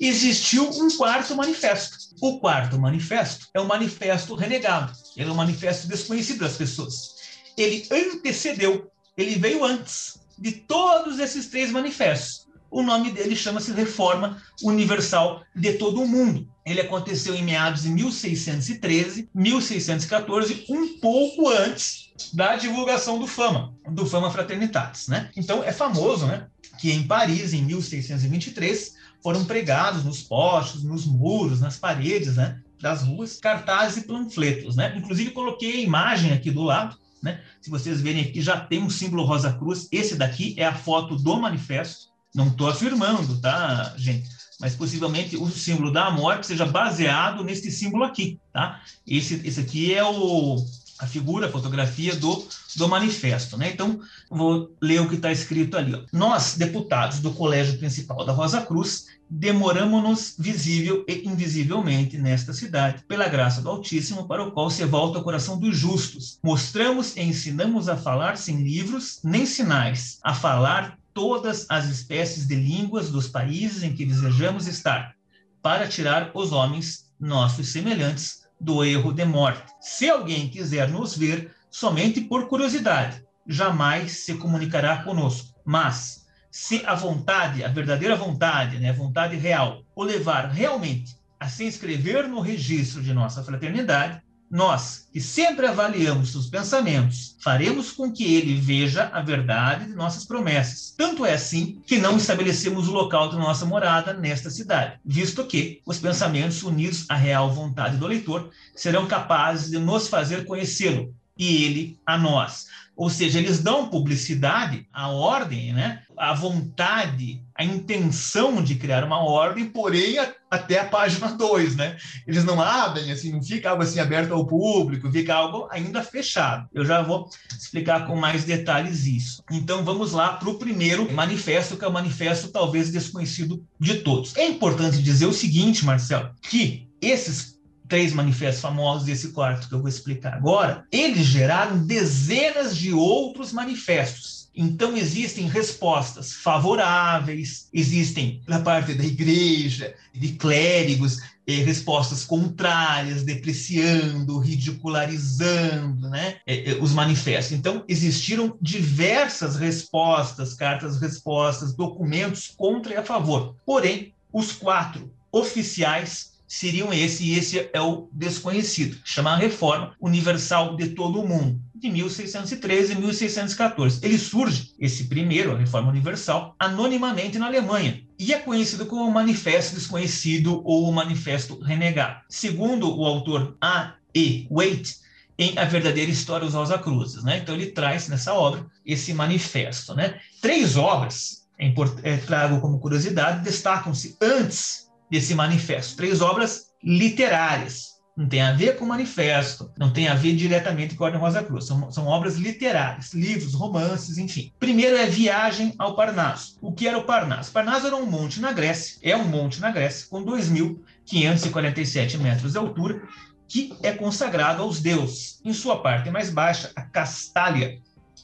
existiu um quarto manifesto. O quarto manifesto é um manifesto renegado, ele é um manifesto desconhecido das pessoas. Ele antecedeu, ele veio antes de todos esses três manifestos. O nome dele chama-se Reforma Universal de todo o mundo. Ele aconteceu em meados de 1613, 1614, um pouco antes da divulgação do Fama, do Fama Fraternitatis, né? Então é famoso, né, que em Paris em 1623 foram pregados nos postes, nos muros, nas paredes, né, das ruas, cartazes e panfletos, né? Inclusive coloquei a imagem aqui do lado, né? Se vocês verem aqui já tem um símbolo Rosa Cruz. Esse daqui é a foto do manifesto. Não estou afirmando, tá, gente? Mas possivelmente o símbolo da morte seja baseado nesse símbolo aqui, tá? Esse, esse aqui é o a figura, a fotografia do, do manifesto. Né? Então, vou ler o que está escrito ali. Ó. Nós, deputados do Colégio Principal da Rosa Cruz, demoramos-nos visível e invisivelmente nesta cidade, pela graça do Altíssimo, para o qual se volta o coração dos justos. Mostramos e ensinamos a falar sem livros nem sinais, a falar todas as espécies de línguas dos países em que desejamos estar, para tirar os homens, nossos semelhantes, do erro de morte. Se alguém quiser nos ver somente por curiosidade, jamais se comunicará conosco. Mas, se a vontade, a verdadeira vontade, né, a vontade real, o levar realmente a se inscrever no registro de nossa fraternidade, nós, que sempre avaliamos seus pensamentos, faremos com que ele veja a verdade de nossas promessas. Tanto é assim que não estabelecemos o local de nossa morada nesta cidade, visto que os pensamentos unidos à real vontade do leitor serão capazes de nos fazer conhecê-lo e ele a nós. Ou seja, eles dão publicidade à ordem, né? à vontade, à intenção de criar uma ordem, porém a, até a página 2. Né? Eles não abrem, assim, não fica algo assim aberto ao público, fica algo ainda fechado. Eu já vou explicar com mais detalhes isso. Então vamos lá para o primeiro manifesto, que é o manifesto talvez desconhecido de todos. É importante dizer o seguinte, Marcelo, que esses três manifestos famosos desse quarto que eu vou explicar agora, eles geraram dezenas de outros manifestos. Então, existem respostas favoráveis, existem da parte da igreja, de clérigos, eh, respostas contrárias, depreciando, ridicularizando né, eh, eh, os manifestos. Então, existiram diversas respostas, cartas-respostas, documentos contra e a favor. Porém, os quatro oficiais seriam esse, e esse é o desconhecido, chama a Reforma Universal de Todo o Mundo, de 1613 e 1614. Ele surge, esse primeiro, a Reforma Universal, anonimamente na Alemanha, e é conhecido como o Manifesto Desconhecido ou o Manifesto Renegado. Segundo o autor A. E. Waite, em A Verdadeira História dos Rosa Cruzes. Né? Então, ele traz nessa obra esse manifesto. Né? Três obras, é, é, trago como curiosidade, destacam-se antes desse manifesto. Três obras literárias. Não tem a ver com o manifesto, não tem a ver diretamente com a Ordem Rosa Cruz. São, são obras literárias, livros, romances, enfim. Primeiro é Viagem ao Parnaso. O que era o Parnaso? Parnaso era um monte na Grécia, é um monte na Grécia, com 2.547 metros de altura, que é consagrado aos deuses. Em sua parte mais baixa, a Castália,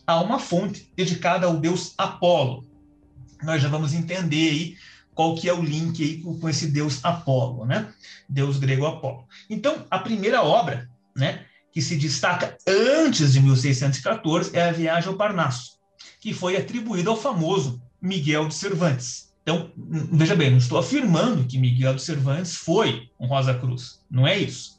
há uma fonte dedicada ao deus Apolo. Nós já vamos entender aí qual que é o link aí com, esse deus Apolo, né? Deus grego Apolo. Então, a primeira obra, né, que se destaca antes de 1614 é a Viagem ao Parnaso, que foi atribuída ao famoso Miguel de Cervantes. Então, veja bem, não estou afirmando que Miguel de Cervantes foi um Rosa Cruz, não é isso.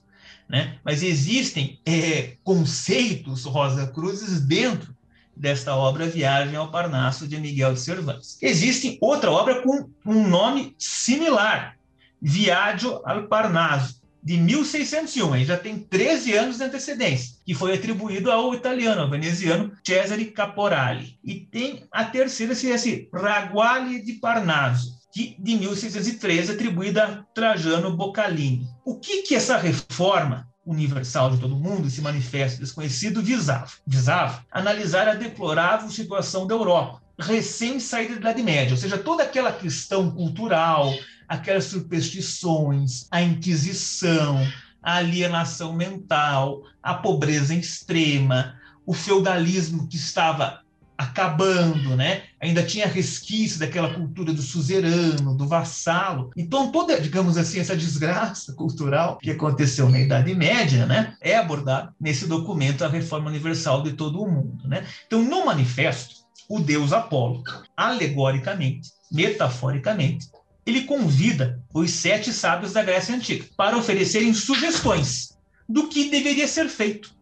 Né? Mas existem é, conceitos Rosa Cruzes dentro desta obra Viagem ao Parnaso de Miguel de Cervantes. Existe outra obra com um nome similar, Viaggio al Parnaso, de 1601, aí já tem 13 anos de antecedência, que foi atribuído ao italiano, ao veneziano Cesare Caporali. E tem a terceira, esse, esse Raguale de Parnaso, que, de 1613, atribuída a Trajano Boccalini. O que que essa reforma universal de todo mundo, esse manifesto desconhecido, visava, visava analisar a deplorável situação da Europa, recém-saída da Idade Média, ou seja, toda aquela questão cultural, aquelas superstições, a Inquisição, a alienação mental, a pobreza extrema, o feudalismo que estava acabando, né? Ainda tinha resquício daquela cultura do suzerano, do vassalo. Então toda, digamos assim, essa desgraça cultural que aconteceu na Idade Média, né, é abordada nesse documento a reforma universal de todo o mundo, né? Então no manifesto, o deus Apolo, alegoricamente, metaforicamente, ele convida os sete sábios da Grécia Antiga para oferecerem sugestões do que deveria ser feito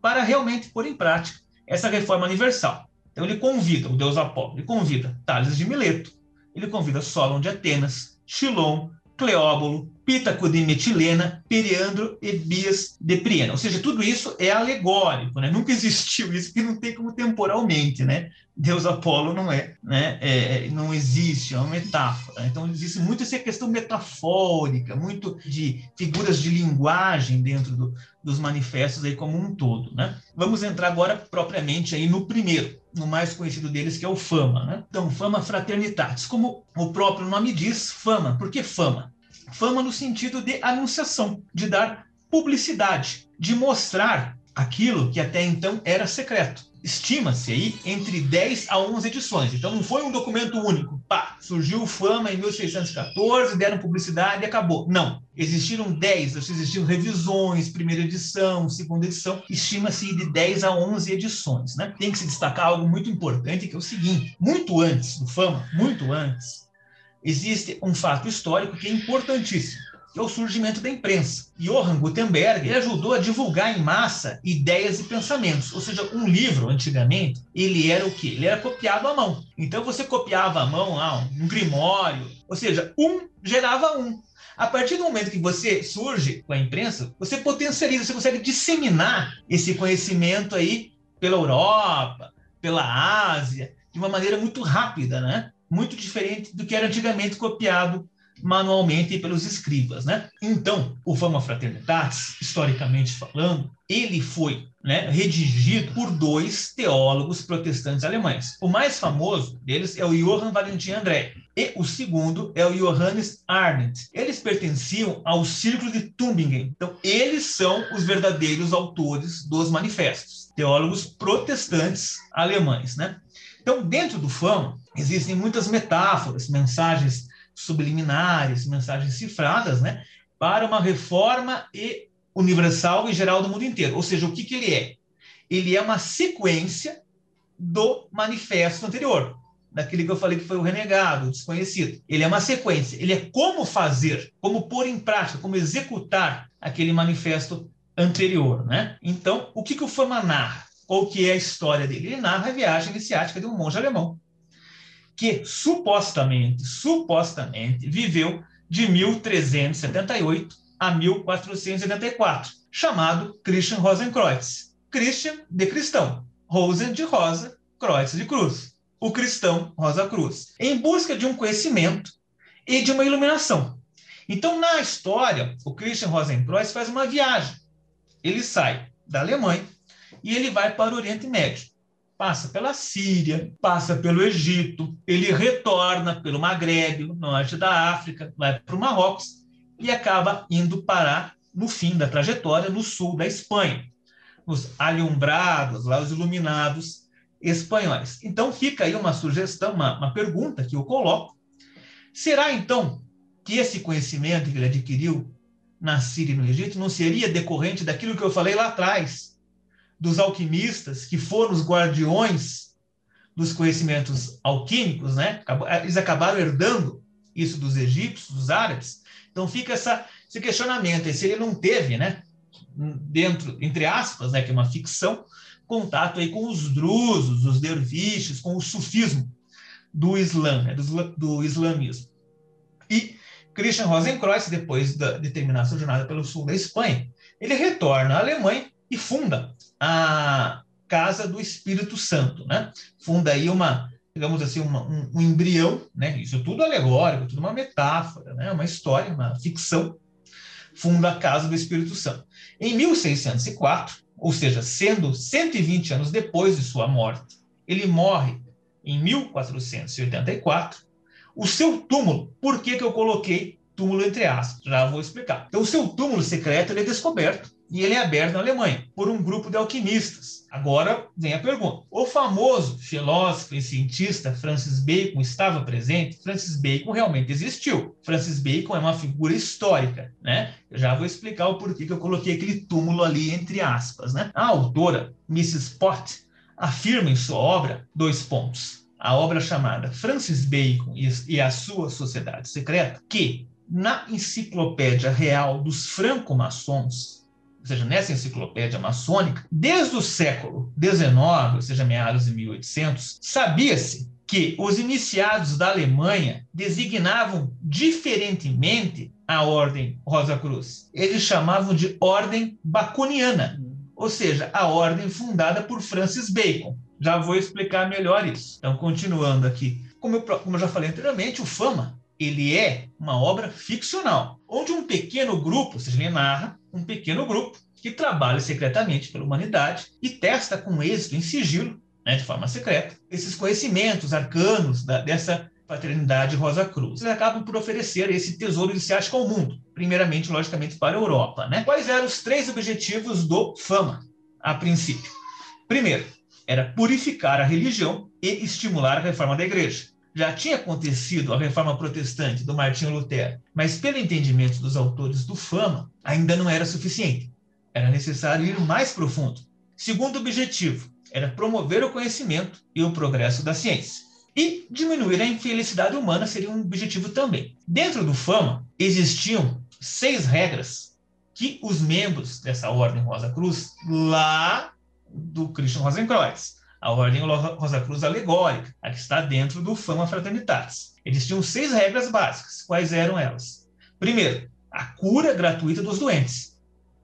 para realmente pôr em prática essa reforma universal. Então ele convida o deus Apolo, ele convida Tales de Mileto, ele convida Solon de Atenas, Chilon, Cleóbulo, Pítaco de Metilena, Periandro e Bias de Priena. Ou seja, tudo isso é alegórico, né? Nunca existiu isso, que não tem como temporalmente, né? Deus Apolo não é, né? É, é, não existe, é uma metáfora. Então existe muito essa questão metafórica, muito de figuras de linguagem dentro do, dos manifestos aí como um todo, né? Vamos entrar agora propriamente aí no primeiro, no mais conhecido deles que é o Fama, né? Então Fama Fraternitatis, como o próprio nome diz, Fama. Por que Fama? Fama no sentido de anunciação, de dar publicidade, de mostrar aquilo que até então era secreto. Estima-se aí entre 10 a 11 edições. Então não foi um documento único. Pá, surgiu fama em 1614, deram publicidade e acabou. Não. Existiram 10, existiram revisões, primeira edição, segunda edição. Estima-se de 10 a 11 edições. Né? Tem que se destacar algo muito importante, que é o seguinte: muito antes do Fama, muito antes, existe um fato histórico que é importantíssimo, que é o surgimento da imprensa. Johann Gutenberg ajudou a divulgar em massa ideias e pensamentos. Ou seja, um livro, antigamente, ele era o quê? Ele era copiado à mão. Então, você copiava à mão lá um grimório, ou seja, um gerava um. A partir do momento que você surge com a imprensa, você potencializa, você consegue disseminar esse conhecimento aí pela Europa, pela Ásia, de uma maneira muito rápida, né? Muito diferente do que era antigamente copiado manualmente pelos escribas, né? Então, o Fama Fraternitatis, historicamente falando, ele foi né, redigido por dois teólogos protestantes alemães. O mais famoso deles é o Johann Valentin André, e o segundo é o Johannes Arndt. Eles pertenciam ao Círculo de Tübingen. Então, eles são os verdadeiros autores dos manifestos, teólogos protestantes alemães, né? Então, dentro do Fama, existem muitas metáforas, mensagens subliminares, mensagens cifradas, né, para uma reforma e universal e geral do mundo inteiro. Ou seja, o que, que ele é? Ele é uma sequência do manifesto anterior, daquele que eu falei que foi o renegado, o desconhecido. Ele é uma sequência, ele é como fazer, como pôr em prática, como executar aquele manifesto anterior, né? Então, o que, que o Fama narra? Ou que é a história dele? Ele narra a viagem iniciática de um monge alemão que supostamente, supostamente viveu de 1378 a 1474, chamado Christian Rosenkreuz. Christian de cristão, Rosen de rosa, Kreuz de cruz. O cristão Rosa Cruz, em busca de um conhecimento e de uma iluminação. Então, na história, o Christian Rosenkreuz faz uma viagem. Ele sai da Alemanha e ele vai para o Oriente Médio passa pela Síria, passa pelo Egito, ele retorna pelo Maghreb, no norte da África, vai para o Marrocos e acaba indo parar no fim da trajetória no sul da Espanha, os alumbrados, lá os iluminados espanhóis. Então fica aí uma sugestão, uma, uma pergunta que eu coloco. Será então que esse conhecimento que ele adquiriu na Síria e no Egito não seria decorrente daquilo que eu falei lá atrás, dos alquimistas, que foram os guardiões dos conhecimentos alquímicos, né? Eles acabaram herdando isso dos egípcios, dos árabes. Então fica essa, esse questionamento, se ele não teve, né, dentro, entre aspas, né, que é uma ficção, contato aí com os drusos, os derviches, com o sufismo do Islã, né, do, do islamismo. E Christian Rosenkreuz, depois de terminar sua jornada pelo sul da Espanha, ele retorna à Alemanha e funda a Casa do Espírito Santo, né? Funda aí uma, digamos assim, uma, um, um, embrião, né? Isso tudo alegórico, tudo uma metáfora, né? Uma história, uma ficção. Funda a Casa do Espírito Santo. Em 1604, ou seja, sendo 120 anos depois de sua morte, ele morre em 1484. O seu túmulo, por que, que eu coloquei túmulo entre aspas? Já vou explicar. Então, o seu túmulo secreto é descoberto e ele é aberto na Alemanha por um grupo de alquimistas. Agora vem a pergunta: o famoso filósofo e cientista Francis Bacon estava presente? Francis Bacon realmente existiu. Francis Bacon é uma figura histórica, né? Eu já vou explicar o porquê que eu coloquei aquele túmulo ali entre aspas, né? A autora, Mrs. Pott, afirma em sua obra dois pontos. A obra chamada Francis Bacon e a sua Sociedade Secreta, que na Enciclopédia Real dos Franco-Maçons, ou seja, nessa enciclopédia maçônica, desde o século XIX, ou seja, meados de 1800, sabia-se que os iniciados da Alemanha designavam diferentemente a ordem Rosa Cruz. Eles chamavam de ordem baconiana, ou seja, a ordem fundada por Francis Bacon. Já vou explicar melhor isso. Então, continuando aqui. Como eu, como eu já falei anteriormente, o Fama ele é uma obra ficcional, onde um pequeno grupo, ou seja, ele narra um pequeno grupo que trabalha secretamente pela humanidade e testa com êxito, em sigilo, né, de forma secreta, esses conhecimentos arcanos da, dessa fraternidade Rosa Cruz. Eles acabam por oferecer esse tesouro iniciático ao mundo, primeiramente, logicamente, para a Europa. Né? Quais eram os três objetivos do Fama, a princípio? Primeiro, era purificar a religião e estimular a reforma da igreja já tinha acontecido a reforma protestante do Martinho Lutero, mas pelo entendimento dos autores do Fama, ainda não era suficiente. Era necessário ir mais profundo. Segundo objetivo, era promover o conhecimento e o progresso da ciência. E diminuir a infelicidade humana seria um objetivo também. Dentro do Fama, existiam seis regras que os membros dessa Ordem Rosa Cruz, lá do Christian Rosenkreuz, a Ordem Rosa Cruz alegórica, a que está dentro do Fama Fraternitatis. Eles tinham seis regras básicas. Quais eram elas? Primeiro, a cura gratuita dos doentes.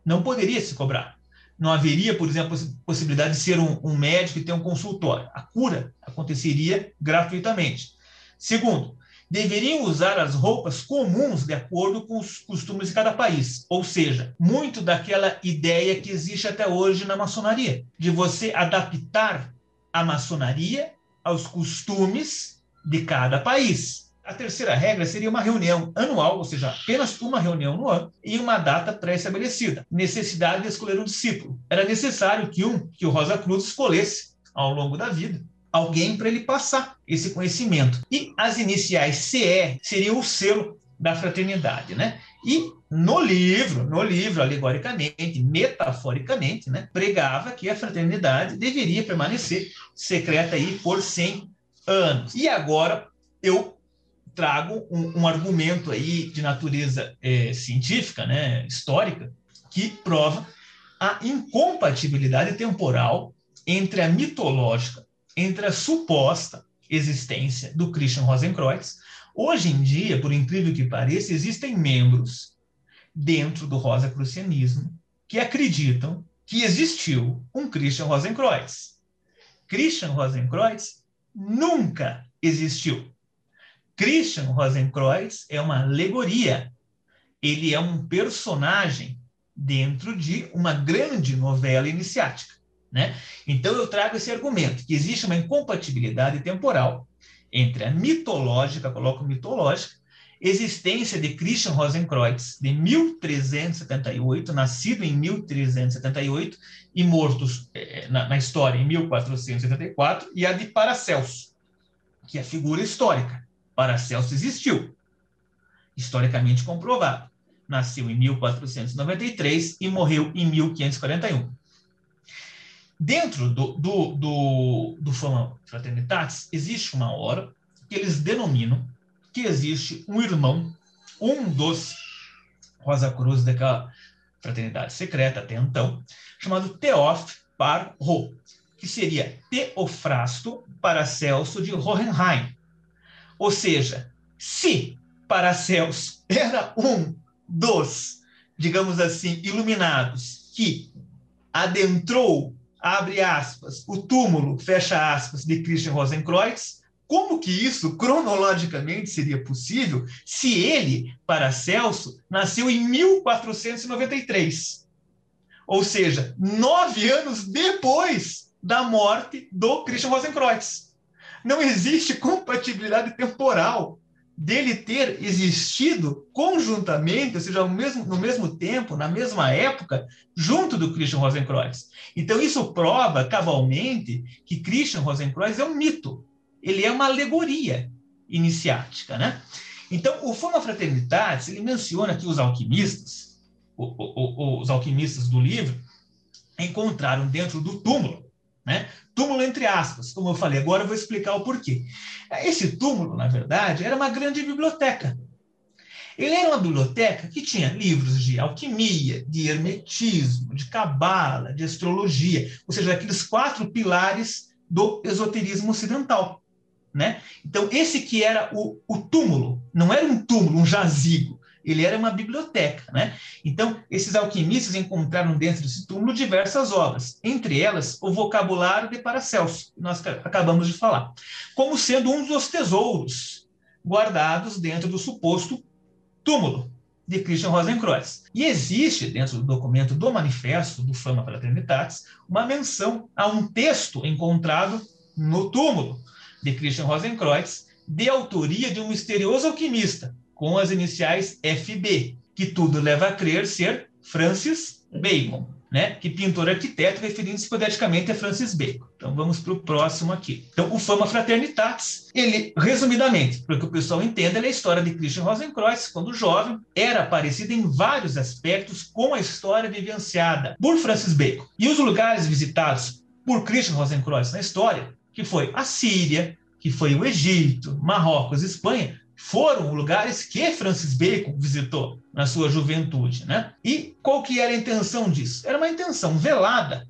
Não poderia se cobrar. Não haveria, por exemplo, possibilidade de ser um, um médico e ter um consultório. A cura aconteceria gratuitamente. Segundo, deveriam usar as roupas comuns de acordo com os costumes de cada país. Ou seja, muito daquela ideia que existe até hoje na maçonaria, de você adaptar a maçonaria aos costumes de cada país. A terceira regra seria uma reunião anual, ou seja, apenas uma reunião no ano e uma data pré-estabelecida. Necessidade de escolher um discípulo. Era necessário que um, que o Rosa Cruz escolhesse ao longo da vida alguém para ele passar esse conhecimento. E as iniciais CE seriam o selo da fraternidade, né? E no livro, no livro, alegoricamente, metaforicamente, né, pregava que a fraternidade deveria permanecer secreta aí por 100 anos. E agora eu trago um, um argumento aí de natureza é, científica, né, histórica, que prova a incompatibilidade temporal entre a mitológica, entre a suposta existência do Christian Rosenkreuz. Hoje em dia, por incrível que pareça, existem membros dentro do rosacrucianismo que acreditam que existiu um Christian Rosenkreuz. Christian Rosenkreuz nunca existiu. Christian Rosenkreuz é uma alegoria. Ele é um personagem dentro de uma grande novela iniciática. Né? Então eu trago esse argumento, que existe uma incompatibilidade temporal entre a mitológica, coloco mitológica, existência de Christian Rosenkreuz, de 1378, nascido em 1378 e morto é, na, na, história em 1474, e a de Paracelso, que é figura histórica. Paracelso existiu, historicamente comprovado. Nasceu em 1493 e morreu em 1541. Dentro do, do, do, do Fama Fraternitatis, existe uma hora que eles denominam que existe um irmão, um dos Rosa Cruz daquela fraternidade secreta até então, chamado Teof Par Ro, que seria Teofrasto Paracelso de Hohenheim. Ou seja, se Paracelso era um dos, digamos assim, iluminados que adentrou, abre aspas, o túmulo, fecha aspas, de Christian Rosenkreuz, como que isso cronologicamente seria possível se ele, Paracelso, nasceu em 1493? Ou seja, nove anos depois da morte do Christian Rosenkreuz. Não existe compatibilidade temporal dele ter existido conjuntamente, ou seja, mesmo, no mesmo tempo, na mesma época, junto do Christian Rosenkreuz. Então, isso prova cabalmente que Christian Rosenkreuz é um mito, ele é uma alegoria iniciática. Né? Então, o Fama Fraternitatis, ele menciona que os alquimistas, o, o, os alquimistas do livro, encontraram dentro do túmulo né? Túmulo entre aspas, como eu falei, agora eu vou explicar o porquê. Esse túmulo, na verdade, era uma grande biblioteca. Ele era uma biblioteca que tinha livros de alquimia, de hermetismo, de cabala, de astrologia, ou seja, aqueles quatro pilares do esoterismo ocidental. Né? Então, esse que era o, o túmulo, não era um túmulo, um jazigo, ele era uma biblioteca. Né? Então, esses alquimistas encontraram dentro desse túmulo diversas obras, entre elas o vocabulário de Paracelso, que nós acabamos de falar, como sendo um dos tesouros guardados dentro do suposto túmulo de Christian Rosenkreuz. E existe, dentro do documento do Manifesto do Fama Fraternitatis, uma menção a um texto encontrado no túmulo de Christian Rosenkreuz, de autoria de um misterioso alquimista, com as iniciais FB, que tudo leva a crer ser Francis Bacon, né? que pintor arquiteto, referindo-se hipoteticamente a Francis Bacon. Então vamos para o próximo aqui. Então, o Fama Fraternitatis, ele, resumidamente, para que o pessoal entenda, ele é a história de Christian Rosenkreuz, quando jovem, era parecido em vários aspectos com a história vivenciada por Francis Bacon. E os lugares visitados por Christian Rosenkreuz na história, que foi a Síria, que foi o Egito, Marrocos, Espanha, foram lugares que Francis Bacon visitou na sua juventude, né? E qual que era a intenção disso? Era uma intenção velada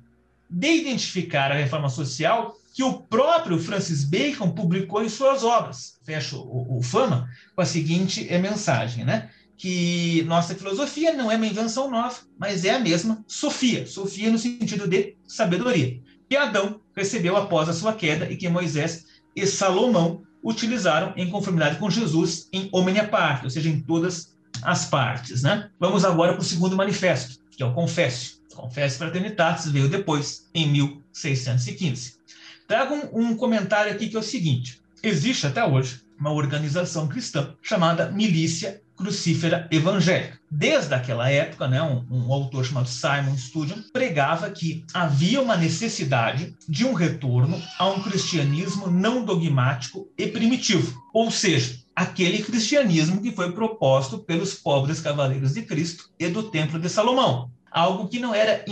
de identificar a reforma social que o próprio Francis Bacon publicou em suas obras. Fecha o, o Fama com a seguinte é, mensagem, né? Que nossa filosofia não é uma invenção nova, mas é a mesma Sofia. Sofia no sentido de sabedoria. Que Adão recebeu após a sua queda e que Moisés e Salomão utilizaram em conformidade com Jesus em omnia parte, ou seja, em todas as partes. Né? Vamos agora para o segundo manifesto, que é o Confessio. Confessio Fraternitatis veio depois, em 1615. Trago um, um comentário aqui que é o seguinte: existe até hoje uma organização cristã chamada Milícia crucífera evangélica. Desde aquela época, né, um, um, autor chamado Simon Student pregava que havia uma necessidade de um retorno a um cristianismo não dogmático e primitivo, ou seja, aquele cristianismo que foi proposto pelos pobres cavaleiros de Cristo e do Templo de Salomão, algo que não era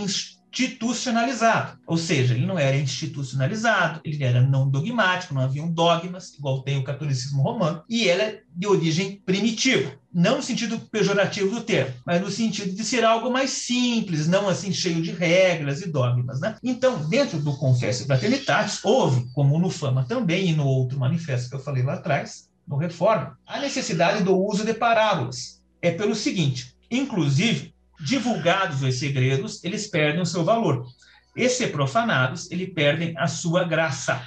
ou seja, ele não era institucionalizado, ele era não dogmático, não haviam dogmas, igual tem o catolicismo romano, e era é de origem primitiva, não no sentido pejorativo do termo, mas no sentido de ser algo mais simples, não assim cheio de regras e dogmas, né? Então, dentro do Confesso Fraternitatis, houve, como no Fama também e no outro manifesto que eu falei lá atrás, no Reforma, a necessidade do uso de parábolas. É pelo seguinte, inclusive, divulgados os segredos, eles perdem o seu valor. E se profanados, eles perdem a sua graça.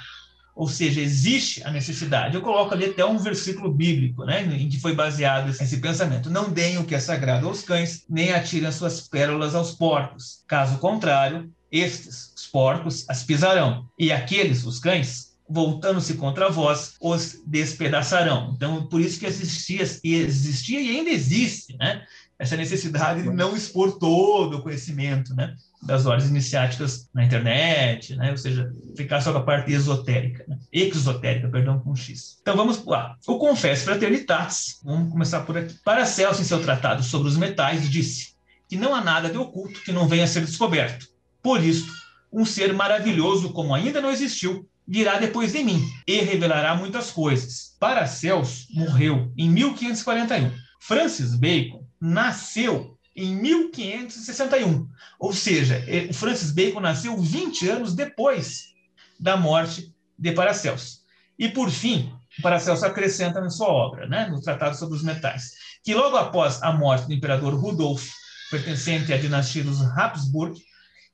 Ou seja, existe a necessidade. Eu coloco ali até um versículo bíblico, né, em que foi baseado esse pensamento. Não deem o que é sagrado aos cães, nem atirem as suas pérolas aos porcos. Caso contrário, estes, os porcos, as pisarão. E aqueles, os cães, voltando-se contra vós, os despedaçarão. Então, por isso que existia, existia e ainda existe, né? Essa necessidade de não expor todo o conhecimento né, das ordens iniciáticas na internet, né, ou seja, ficar só com a parte esotérica, né, exotérica, perdão, com X. Então vamos lá. O Confesso Fraternitatis, vamos começar por aqui. Paracelso, em seu tratado sobre os metais, disse que não há nada de oculto que não venha a ser descoberto. Por isso, um ser maravilhoso como ainda não existiu virá depois de mim e revelará muitas coisas. Paracelso morreu em 1541. Francis Bacon nasceu em 1561, ou seja, o Francis Bacon nasceu 20 anos depois da morte de Paracelso. E por fim, Paracelso acrescenta na sua obra, né, no Tratado sobre os Metais, que logo após a morte do imperador Rudolf, pertencente à dinastia dos Habsburg,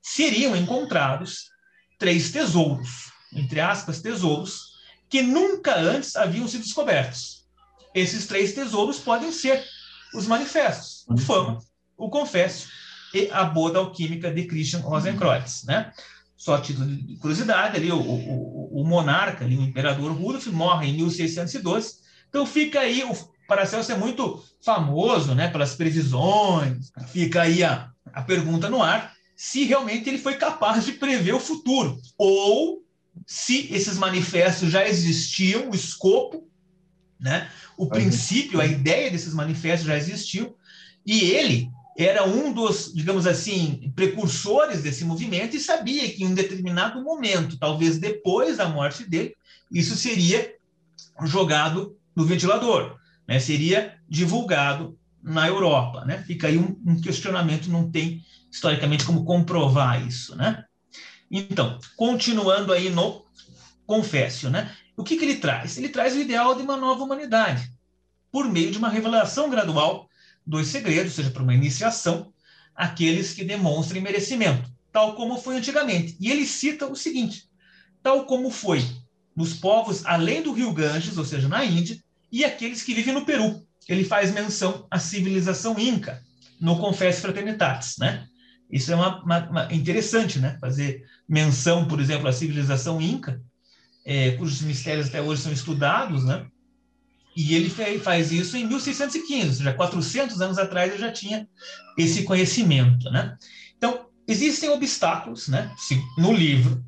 seriam encontrados três tesouros, entre aspas, tesouros, que nunca antes haviam sido descobertos. Esses três tesouros podem ser os manifestos, o Fama, o Confesso e a Boda Alquímica de Christian Rosenkreuz, né? Só a título de curiosidade, ali o, o, o monarca, ali, o imperador Rudolf, morre em 1612, Então fica aí, o Paracelso é muito famoso né, pelas previsões, fica aí a, a pergunta no ar se realmente ele foi capaz de prever o futuro, ou se esses manifestos já existiam, o escopo, né, o princípio, a ideia desses manifestos já existiu, e ele era um dos, digamos assim, precursores desse movimento e sabia que em um determinado momento, talvez depois da morte dele, isso seria jogado no ventilador, né? seria divulgado na Europa. Né? Fica aí um, um, questionamento, não tem historicamente como comprovar isso. Né? Então, continuando aí no Confécio, né? O que, que ele traz? Ele traz o ideal de uma nova humanidade, por meio de uma revelação gradual dos segredos, seja por uma iniciação, aqueles que demonstrem merecimento, tal como foi antigamente. E ele cita o seguinte: tal como foi nos povos além do rio Ganges, ou seja, na Índia, e aqueles que vivem no Peru. Ele faz menção à civilização inca no Confesse Fraternitatis, né? Isso é uma, uma, uma interessante, né? Fazer menção, por exemplo, à civilização inca, é, cujos mistérios até hoje são estudados, né? E ele faz isso em 1615, ou seja, 400 anos atrás ele já tinha esse conhecimento, né? Então, existem obstáculos, né, no livro,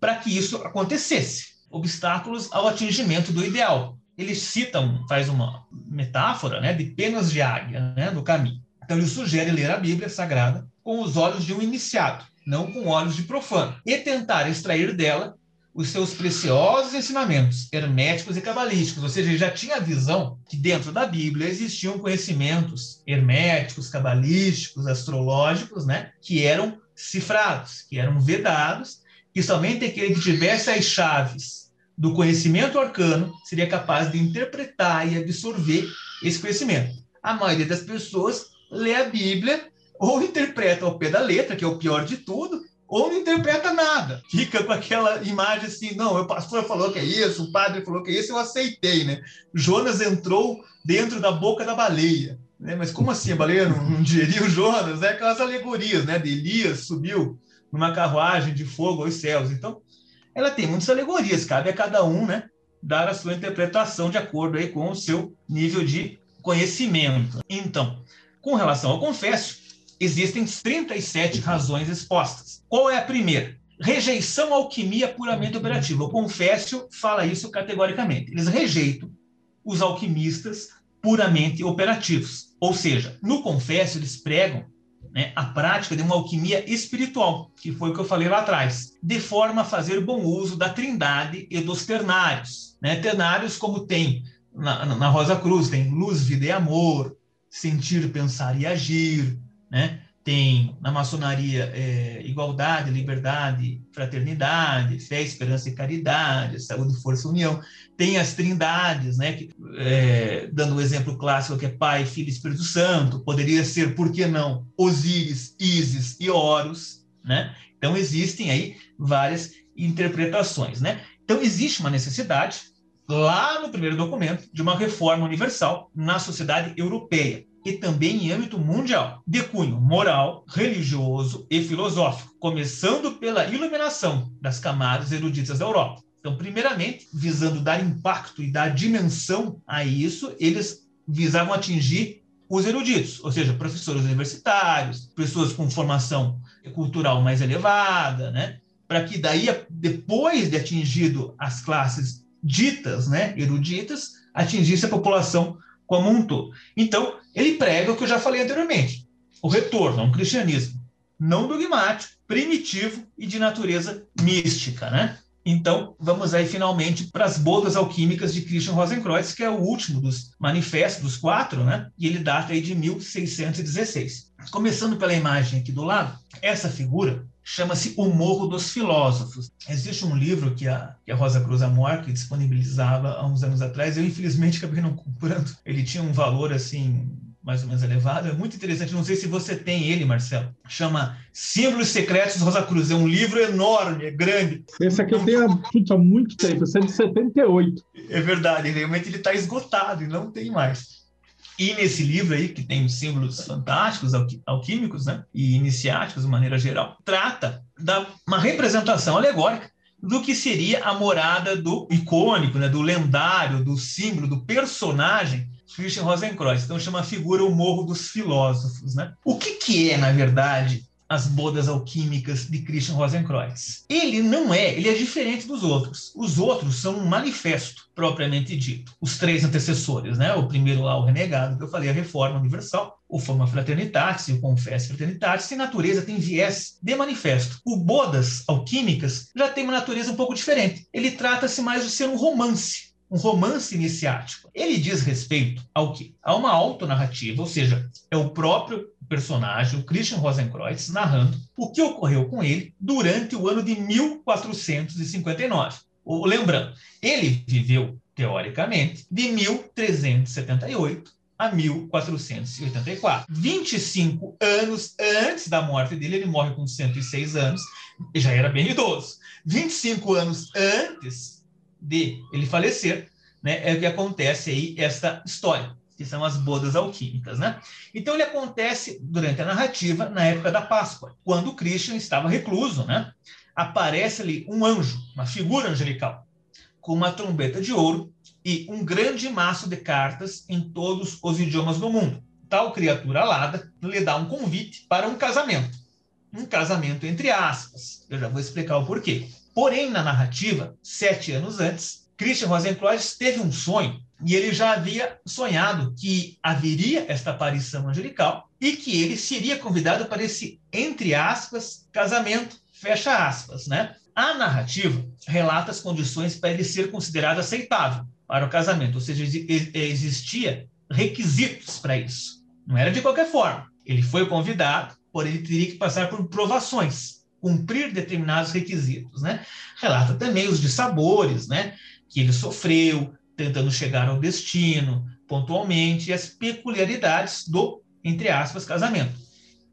para que isso acontecesse. Obstáculos ao atingimento do ideal. Ele cita, faz uma metáfora, né, de penas de águia, né, no caminho. Então, ele sugere ler a Bíblia Sagrada com os olhos de um iniciado, não com olhos de profano, e tentar extrair dela os seus preciosos ensinamentos herméticos e cabalísticos, ou seja, ele já tinha a visão que dentro da Bíblia existiam conhecimentos herméticos, cabalísticos, astrológicos, né, que eram cifrados, que eram vedados, que somente aquele que tivesse as chaves do conhecimento arcano seria capaz de interpretar e absorver esse conhecimento. A maioria das pessoas lê a Bíblia ou interpreta ao pé da letra, que é o pior de tudo, ou não interpreta nada. Fica com aquela imagem assim, não, o pastor falou que é isso, o padre falou que é isso, eu aceitei, né? Jonas entrou dentro da boca da baleia. Né? Mas como assim a baleia não, não digeriu Jonas? É aquelas alegorias, né? De Elias subiu numa carruagem de fogo aos céus. Então, ela tem muitas alegorias, cabe a cada um, né? Dar a sua interpretação de acordo aí com o seu nível de conhecimento. Então, com relação ao confesso, existem 37 razões expostas. Qual é a primeira? Rejeição à alquimia puramente operativa. O Confécio fala isso categoricamente. Eles rejeitam os alquimistas puramente operativos. Ou seja, no Confécio eles pregam né, a prática de uma alquimia espiritual, que foi o que eu falei lá atrás, de forma a fazer bom uso da trindade e dos ternários. Né? Ternários como tem na, na Rosa Cruz, tem luz, vida e amor, sentir, pensar e agir, né? Tem na maçonaria é, igualdade, liberdade, fraternidade, fé, esperança e caridade, saúde, força, união. Tem as trindades, né? Que, é, dando o um exemplo clássico que é Pai, Filho e Espírito Santo. Poderia ser, por que não, Osíris, Ísis e Horus, né? Então existem aí várias interpretações, né? Então existe uma necessidade lá no primeiro documento de uma reforma universal na sociedade europeia e também em âmbito mundial, de cunho moral, religioso e filosófico, começando pela iluminação das camadas eruditas da Europa. Então, primeiramente, visando dar impacto e dar dimensão a isso, eles visavam atingir os eruditos, ou seja, professores universitários, pessoas com formação cultural mais elevada, né? Para que daí, depois de atingido as classes ditas, né, eruditas, atingisse a população como um todo. Então, ele prega o que eu já falei anteriormente: o retorno a um cristianismo não dogmático, primitivo e de natureza mística, né? Então, vamos aí finalmente para as bodas alquímicas de Christian Rosenkreuz, que é o último dos manifestos, dos quatro, né? E ele data aí de 1616. Começando pela imagem aqui do lado, essa figura chama-se O Morro dos Filósofos. Existe um livro que a, que a Rosa Cruz Amor que disponibilizava há uns anos atrás, eu infelizmente acabei não comprando. Ele tinha um valor assim mais ou menos elevado. É muito interessante. Não sei se você tem ele, Marcelo. Chama Símbolos Secretos Rosa Cruz. É um livro enorme, é grande. Esse aqui eu tenho há muito tempo. Esse é de 78. É verdade. Realmente ele está esgotado e não tem mais. E nesse livro aí, que tem símbolos fantásticos, alquímicos, né, e iniciáticos de maneira geral, trata da uma representação alegórica do que seria a morada do icônico, né, do lendário, do símbolo, do personagem Christian Rosenkreuz. Então chama a figura o Morro dos Filósofos. Né? O que, que é, na verdade, as bodas alquímicas de Christian Rosenkreuz. Ele não é, ele é diferente dos outros. Os outros são um manifesto propriamente dito. Os três antecessores, né? O primeiro lá, o renegado, que eu falei, a reforma universal, o forma fraternitatis o confesse fraternitatis, tem natureza, tem viés de manifesto. O bodas alquímicas já tem uma natureza um pouco diferente. Ele trata-se mais de ser um romance um romance iniciático. Ele diz respeito ao que? A uma autonarrativa, ou seja, é o próprio personagem, o Christian Rosenkreuz, narrando o que ocorreu com ele durante o ano de 1459. Lembrando, ele viveu, teoricamente, de 1378 a 1484. 25 anos antes da morte dele, ele morre com 106 anos, já era bem idoso. 25 anos antes de ele falecer, né, é que acontece aí esta história, que são as bodas alquímicas, né? Então ele acontece durante a narrativa na época da Páscoa, quando Christian estava recluso, né? Aparece ali um anjo, uma figura angelical, com uma trombeta de ouro e um grande maço de cartas em todos os idiomas do mundo. Tal criatura alada lhe dá um convite para um casamento. Um casamento entre aspas. Eu já vou explicar o porquê. Porém, na narrativa, sete anos antes, Christian Rosenkreuz teve um sonho e ele já havia sonhado que haveria esta aparição angelical e que ele seria convidado para esse, entre aspas, casamento, fecha aspas, né? A narrativa relata as condições para ele ser considerado aceitável para o casamento, ou seja, existia requisitos para isso. Não era de qualquer forma. Ele foi convidado, porém ele teria que passar por provações cumprir determinados requisitos, né? Relata também os dissabores, né? Que ele sofreu tentando chegar ao destino pontualmente e as peculiaridades do, entre aspas, casamento.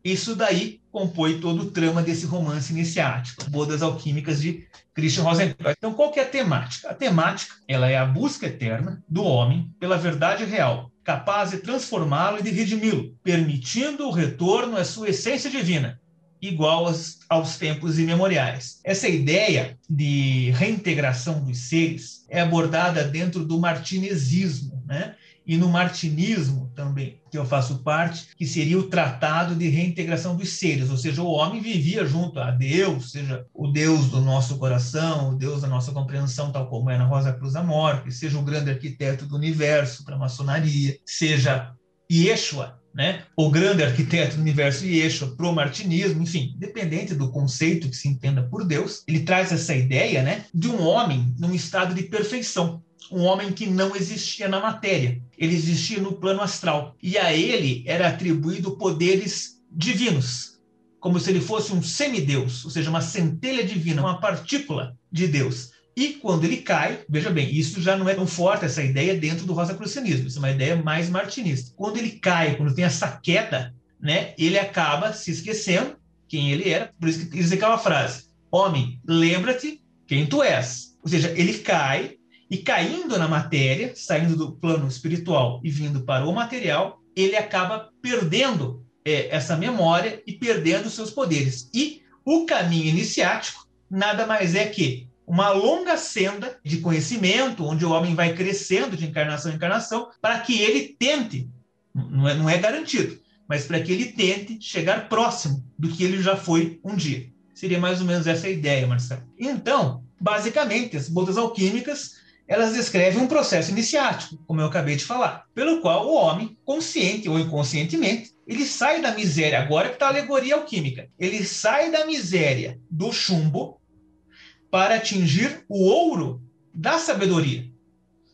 Isso daí compõe todo o trama desse romance iniciático, Bodas Alquímicas de Christian Rosenkreuz. Então, qual que é a temática? A temática ela é a busca eterna do homem pela verdade real, capaz de transformá-lo e de redimi-lo, permitindo o retorno à sua essência divina, igual aos, aos tempos imemoriais. Essa ideia de reintegração dos seres é abordada dentro do martinesismo, né? e no martinismo também, que eu faço parte, que seria o tratado de reintegração dos seres, ou seja, o homem vivia junto a Deus, seja o Deus do nosso coração, o Deus da nossa compreensão, tal como é na Rosa Cruz Amor, seja o grande arquiteto do universo para a maçonaria, seja Yeshua, né? o grande arquiteto do universo Yeshua para o martinismo, enfim, dependente do conceito que se entenda por Deus, ele traz essa ideia né, de um homem num estado de perfeição, um homem que não existia na matéria, ele existia no plano astral, e a ele era atribuído poderes divinos, como se ele fosse um semideus, ou seja, uma centelha divina, uma partícula de Deus. E quando ele cai, veja bem, isso já não é tão forte, essa ideia dentro do rosacrucianismo, isso é uma ideia mais martinista. Quando ele cai, quando tem essa queda, né, ele acaba se esquecendo quem ele era, por isso que diz aquela frase, homem, lembra-te quem tu és. Ou seja, ele cai, e caindo na matéria, saindo do plano espiritual e vindo para o material, ele acaba perdendo é, essa memória e perdendo seus poderes. E o caminho iniciático nada mais é que uma longa senda de conhecimento, onde o homem vai crescendo de encarnação em encarnação, para que ele tente, não é, não é garantido, mas para que ele tente chegar próximo do que ele já foi um dia. Seria mais ou menos essa a ideia, Marcelo. Então, basicamente, as botas alquímicas elas descrevem um processo iniciático, como eu acabei de falar, pelo qual o homem, consciente ou inconscientemente, ele sai da miséria, agora que está a alegoria alquímica, ele sai da miséria do chumbo para atingir o ouro da sabedoria.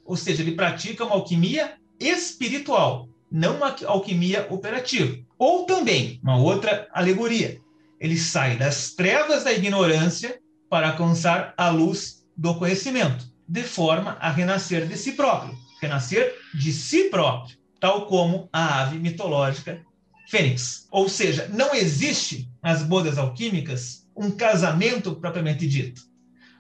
Ou seja, ele pratica uma alquimia espiritual, não uma alquimia operativa. Ou também, uma outra alegoria, ele sai das trevas da ignorância para alcançar a luz do conhecimento, de forma a renascer de si próprio, renascer de si próprio, tal como a ave mitológica Fênix. Ou seja, não existe nas bodas alquímicas um casamento propriamente dito.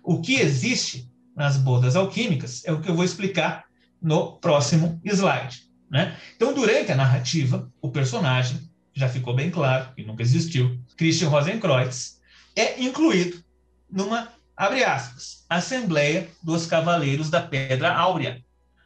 O que existe nas bodas alquímicas é o que eu vou explicar no próximo slide. Né? Então, durante a narrativa, o personagem, já ficou bem claro que nunca existiu, Christian Rosenkreuz, é incluído numa abre aspas, Assembleia dos Cavaleiros da Pedra Áurea,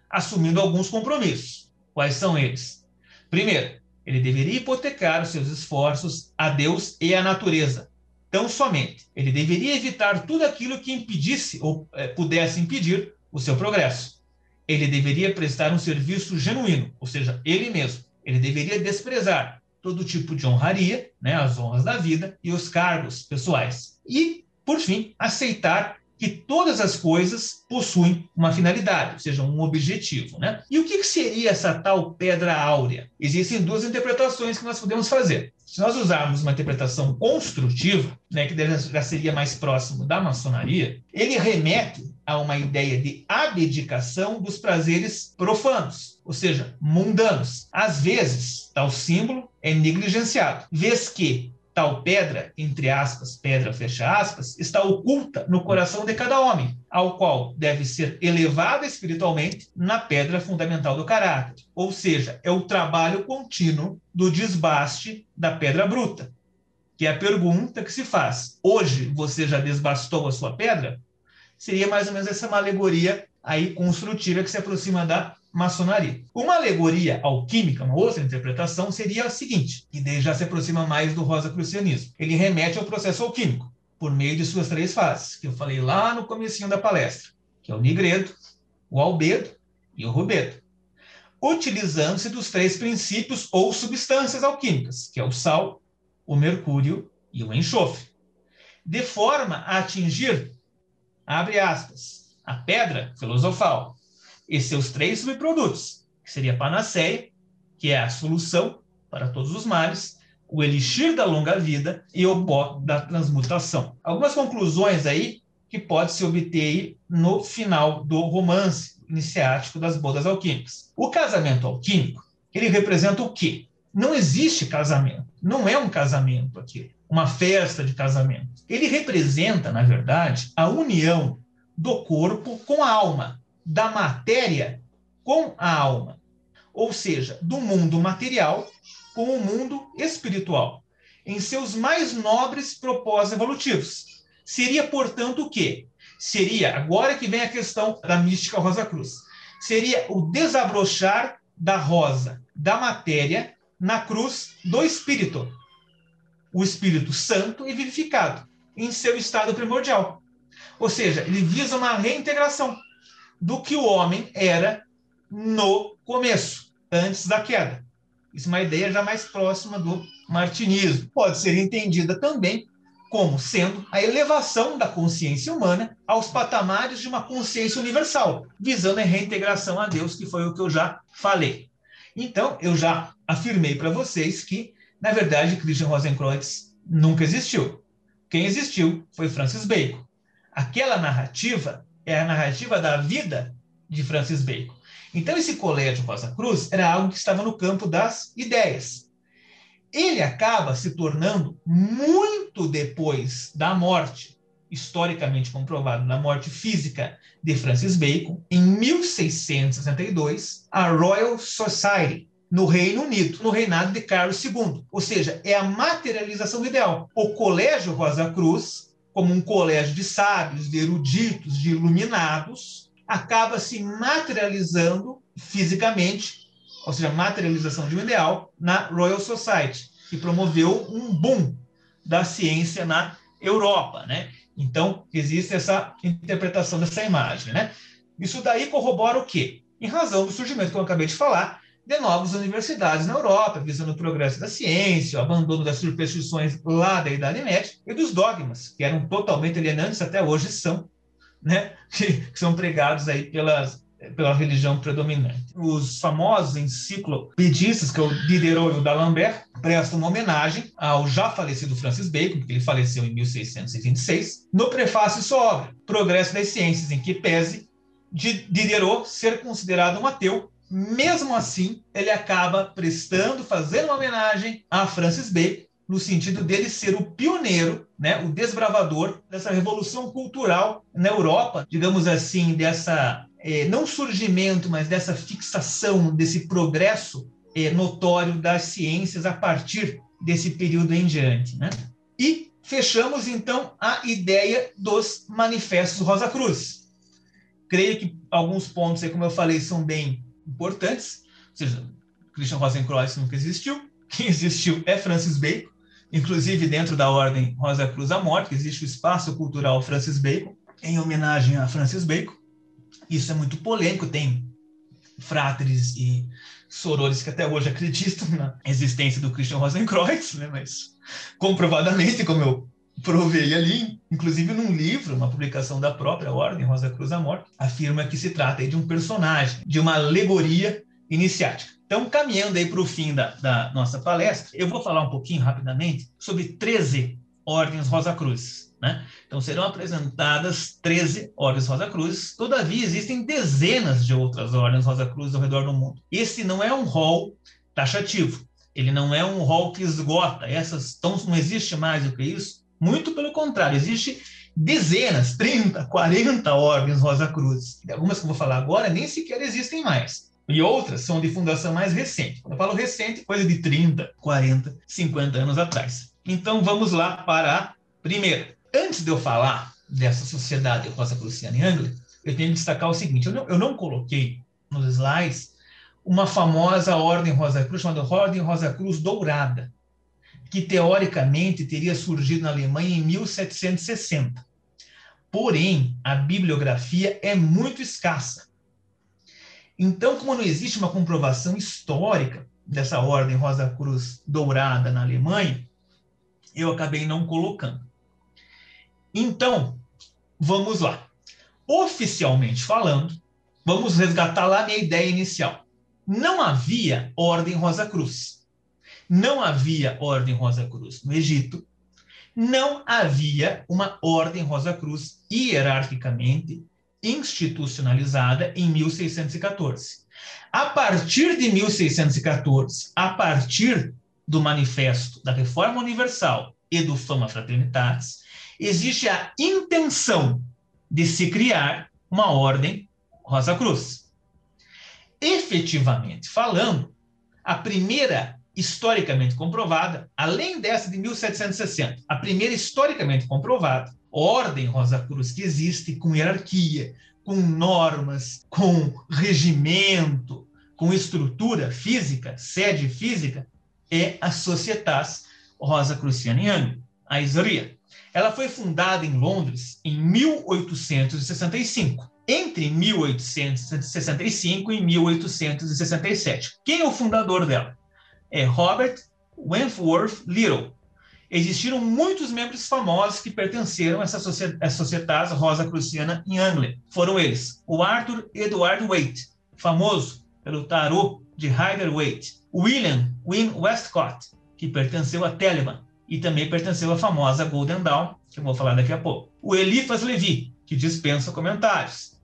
assumindo alguns compromissos. Quais são eles? Primeiro, ele deveria hipotecar os seus esforços a Deus e à natureza. Tão somente, ele deveria evitar tudo aquilo que impedisse ou é, pudesse impedir o seu progresso. Ele deveria prestar um serviço genuíno, ou seja, ele mesmo. Ele deveria desprezar todo tipo de honraria, né, as honras da vida e os cargos pessoais. E, por fim, aceitar que todas as coisas possuem uma finalidade, ou seja, um objetivo. Né? E o que, seria essa tal pedra áurea? Existem duas interpretações que nós podemos fazer. Se nós usarmos uma interpretação construtiva, né, que já seria mais próximo da maçonaria, ele remete a uma ideia de abdicação dos prazeres profanos, ou seja, mundanos. Às vezes, tal símbolo é negligenciado, vez que Tal pedra, entre aspas, pedra fecha aspas, está oculta no coração de cada homem, ao qual deve ser elevada espiritualmente na pedra fundamental do caráter. Ou seja, é o trabalho contínuo do desbaste da pedra bruta, que é a pergunta que se faz. Hoje você já desbastou a sua pedra? Seria mais ou menos essa uma alegoria aí construtiva que se aproxima da maçonaria. Uma alegoria alquímica, uma outra interpretação, seria a seguinte, que daí já se aproxima mais do rosacrucianismo. Ele remete ao processo alquímico, por meio de suas três fases, que eu falei lá no comecinho da palestra, que é o nigredo, o albedo e o rubedo. Utilizando-se dos três princípios ou substâncias alquímicas, que é o sal, o mercúrio e o enxofre, de forma a atingir, abre aspas, a pedra filosofal, e seus três subprodutos, que seria a panaceia, que é a solução para todos os males, o elixir da longa vida e o pó da transmutação. Algumas conclusões aí que pode se obter no final do romance iniciático das bodas alquímicas. O casamento alquímico, ele representa o quê? Não existe casamento, não é um casamento aqui, uma festa de casamento. Ele representa, na verdade, a união do corpo com a alma, da matéria com a alma, ou seja, do mundo material com o mundo espiritual, em seus mais nobres propósitos evolutivos. Seria, portanto, o quê? Seria, agora que vem a questão da mística Rosa Cruz, seria o desabrochar da rosa, da matéria, na cruz do espírito. O espírito santo e vivificado, em seu estado primordial. Ou seja, ele visa uma reintegração do que o homem era no começo, antes da queda. Isso é uma ideia já mais próxima do martinismo. Pode ser entendida também como sendo a elevação da consciência humana aos patamares de uma consciência universal, visando a reintegração a Deus, que foi o que eu já falei. Então, eu já afirmei para vocês que, na verdade, Christian Rosenkreutz nunca existiu. Quem existiu foi Francis Bacon. Aquela narrativa é a narrativa da vida de Francis Bacon. Então, esse colégio Rosa Cruz era algo que estava no campo das ideias. Ele acaba se tornando, muito depois da morte, historicamente comprovado, da morte física de Francis Bacon, em 1662, a Royal Society, no Reino Unido, no reinado de Carlos II. Ou seja, é a materialização do ideal. O Colégio Rosa Cruz como um colégio de sábios, de eruditos, de iluminados, acaba se materializando fisicamente, ou seja, materialização de um ideal, na Royal Society, que promoveu um boom da ciência na Europa, né? Então, existe essa interpretação dessa imagem, né? Isso daí corrobora o quê? Em razão do surgimento que eu acabei de falar, de novas universidades na Europa, visando o progresso da ciência, o abandono das superstições lá da Idade Média e dos dogmas, que eram totalmente alienantes, até hoje são, né? que, que são pregados aí pelas, pela religião predominante. Os famosos enciclopedistas, que é o Diderot e o D'Alembert, prestam uma homenagem ao já falecido Francis Bacon, que ele faleceu em 1626, no prefácio de sua obra, Progresso das Ciências, em que pese de Diderot ser considerado um ateu mesmo assim, ele acaba prestando, fazendo uma homenagem a Francis Bacon, no sentido dele ser o pioneiro, né, o desbravador dessa revolução cultural na Europa, digamos assim, dessa é, não surgimento, mas dessa fixação, desse progresso é, notório das ciências a partir desse período em diante, né? E fechamos então a ideia dos manifestos Rosa Cruz. Creio que alguns pontos, como eu falei, são bem importantes. Ou seja, Christian Rosenkreuz nunca existiu. Quem existiu é Francis Bacon. Inclusive, dentro da Ordem Rosa Cruz da Morte, existe o Espaço Cultural Francis Bacon, em homenagem a Francis Bacon. Isso é muito polêmico, tem fráteres e sorores que até hoje acreditam na existência do Christian Rosenkreuz, né? mas comprovadamente, como eu provei ali, inclusive num livro, uma publicação da própria Ordem Rosa Cruz da Morte, afirma que se trata de um personagem, de uma alegoria iniciática. Então, caminhando aí para o fim da, da nossa palestra, eu vou falar um pouquinho rapidamente sobre 13 ordens Rosa Cruz. Né? Então, serão apresentadas 13 ordens Rosa Cruz. Todavia, existem dezenas de outras ordens Rosa Cruz ao redor do mundo. Esse não é um rol taxativo. Ele não é um rol que esgota. Essas, então, não existe mais do que isso. Muito pelo contrário, existe dezenas, 30, 40 ordens Rosa Cruz. Algumas que eu vou falar agora nem sequer existem mais e outras são de fundação mais recente. Quando eu falo recente, coisa de 30, 40, 50 anos atrás. Então vamos lá para a primeira. Antes de eu falar dessa sociedade Rosa Cruciana em Anglia, eu tenho que destacar o seguinte: eu não, eu não coloquei nos slides uma famosa ordem Rosa Cruz chamada Ordem Rosa Cruz Dourada, que teoricamente teria surgido na Alemanha em 1760. Porém, a bibliografia é muito escassa então, como não existe uma comprovação histórica dessa ordem Rosa Cruz Dourada na Alemanha, eu acabei não colocando. Então, vamos lá. Oficialmente falando, vamos resgatar lá minha ideia inicial. Não havia ordem Rosa Cruz. Não havia ordem Rosa Cruz no Egito. Não havia uma ordem Rosa Cruz hierarquicamente institucionalizada em 1614. A partir de 1614, a partir do Manifesto da Reforma Universal e do Fama Fraternitatis, existe a intenção de se criar uma ordem Rosa Cruz. Efetivamente falando, a primeira historicamente comprovada, além dessa de 1760, a primeira historicamente comprovada, ordem Rosa Cruz que existe com hierarquia, com normas, com regimento, com estrutura física, sede física, é a Societas Rosa Cruciana Young, a ISRIA. Ela foi fundada em Londres em 1865, entre 1865 e 1867. Quem é o fundador dela? É Robert Wentworth Little, existiram muitos membros famosos que pertenceram a essa sociedade rosa cruciana em Anglia. Foram eles o Arthur Edward Waite, famoso pelo tarô de Rider-Waite, William Wynne Westcott, que pertenceu a Telemann e também pertenceu à famosa Golden Dawn, que eu vou falar daqui a pouco. O Eliphas Levi, que dispensa comentários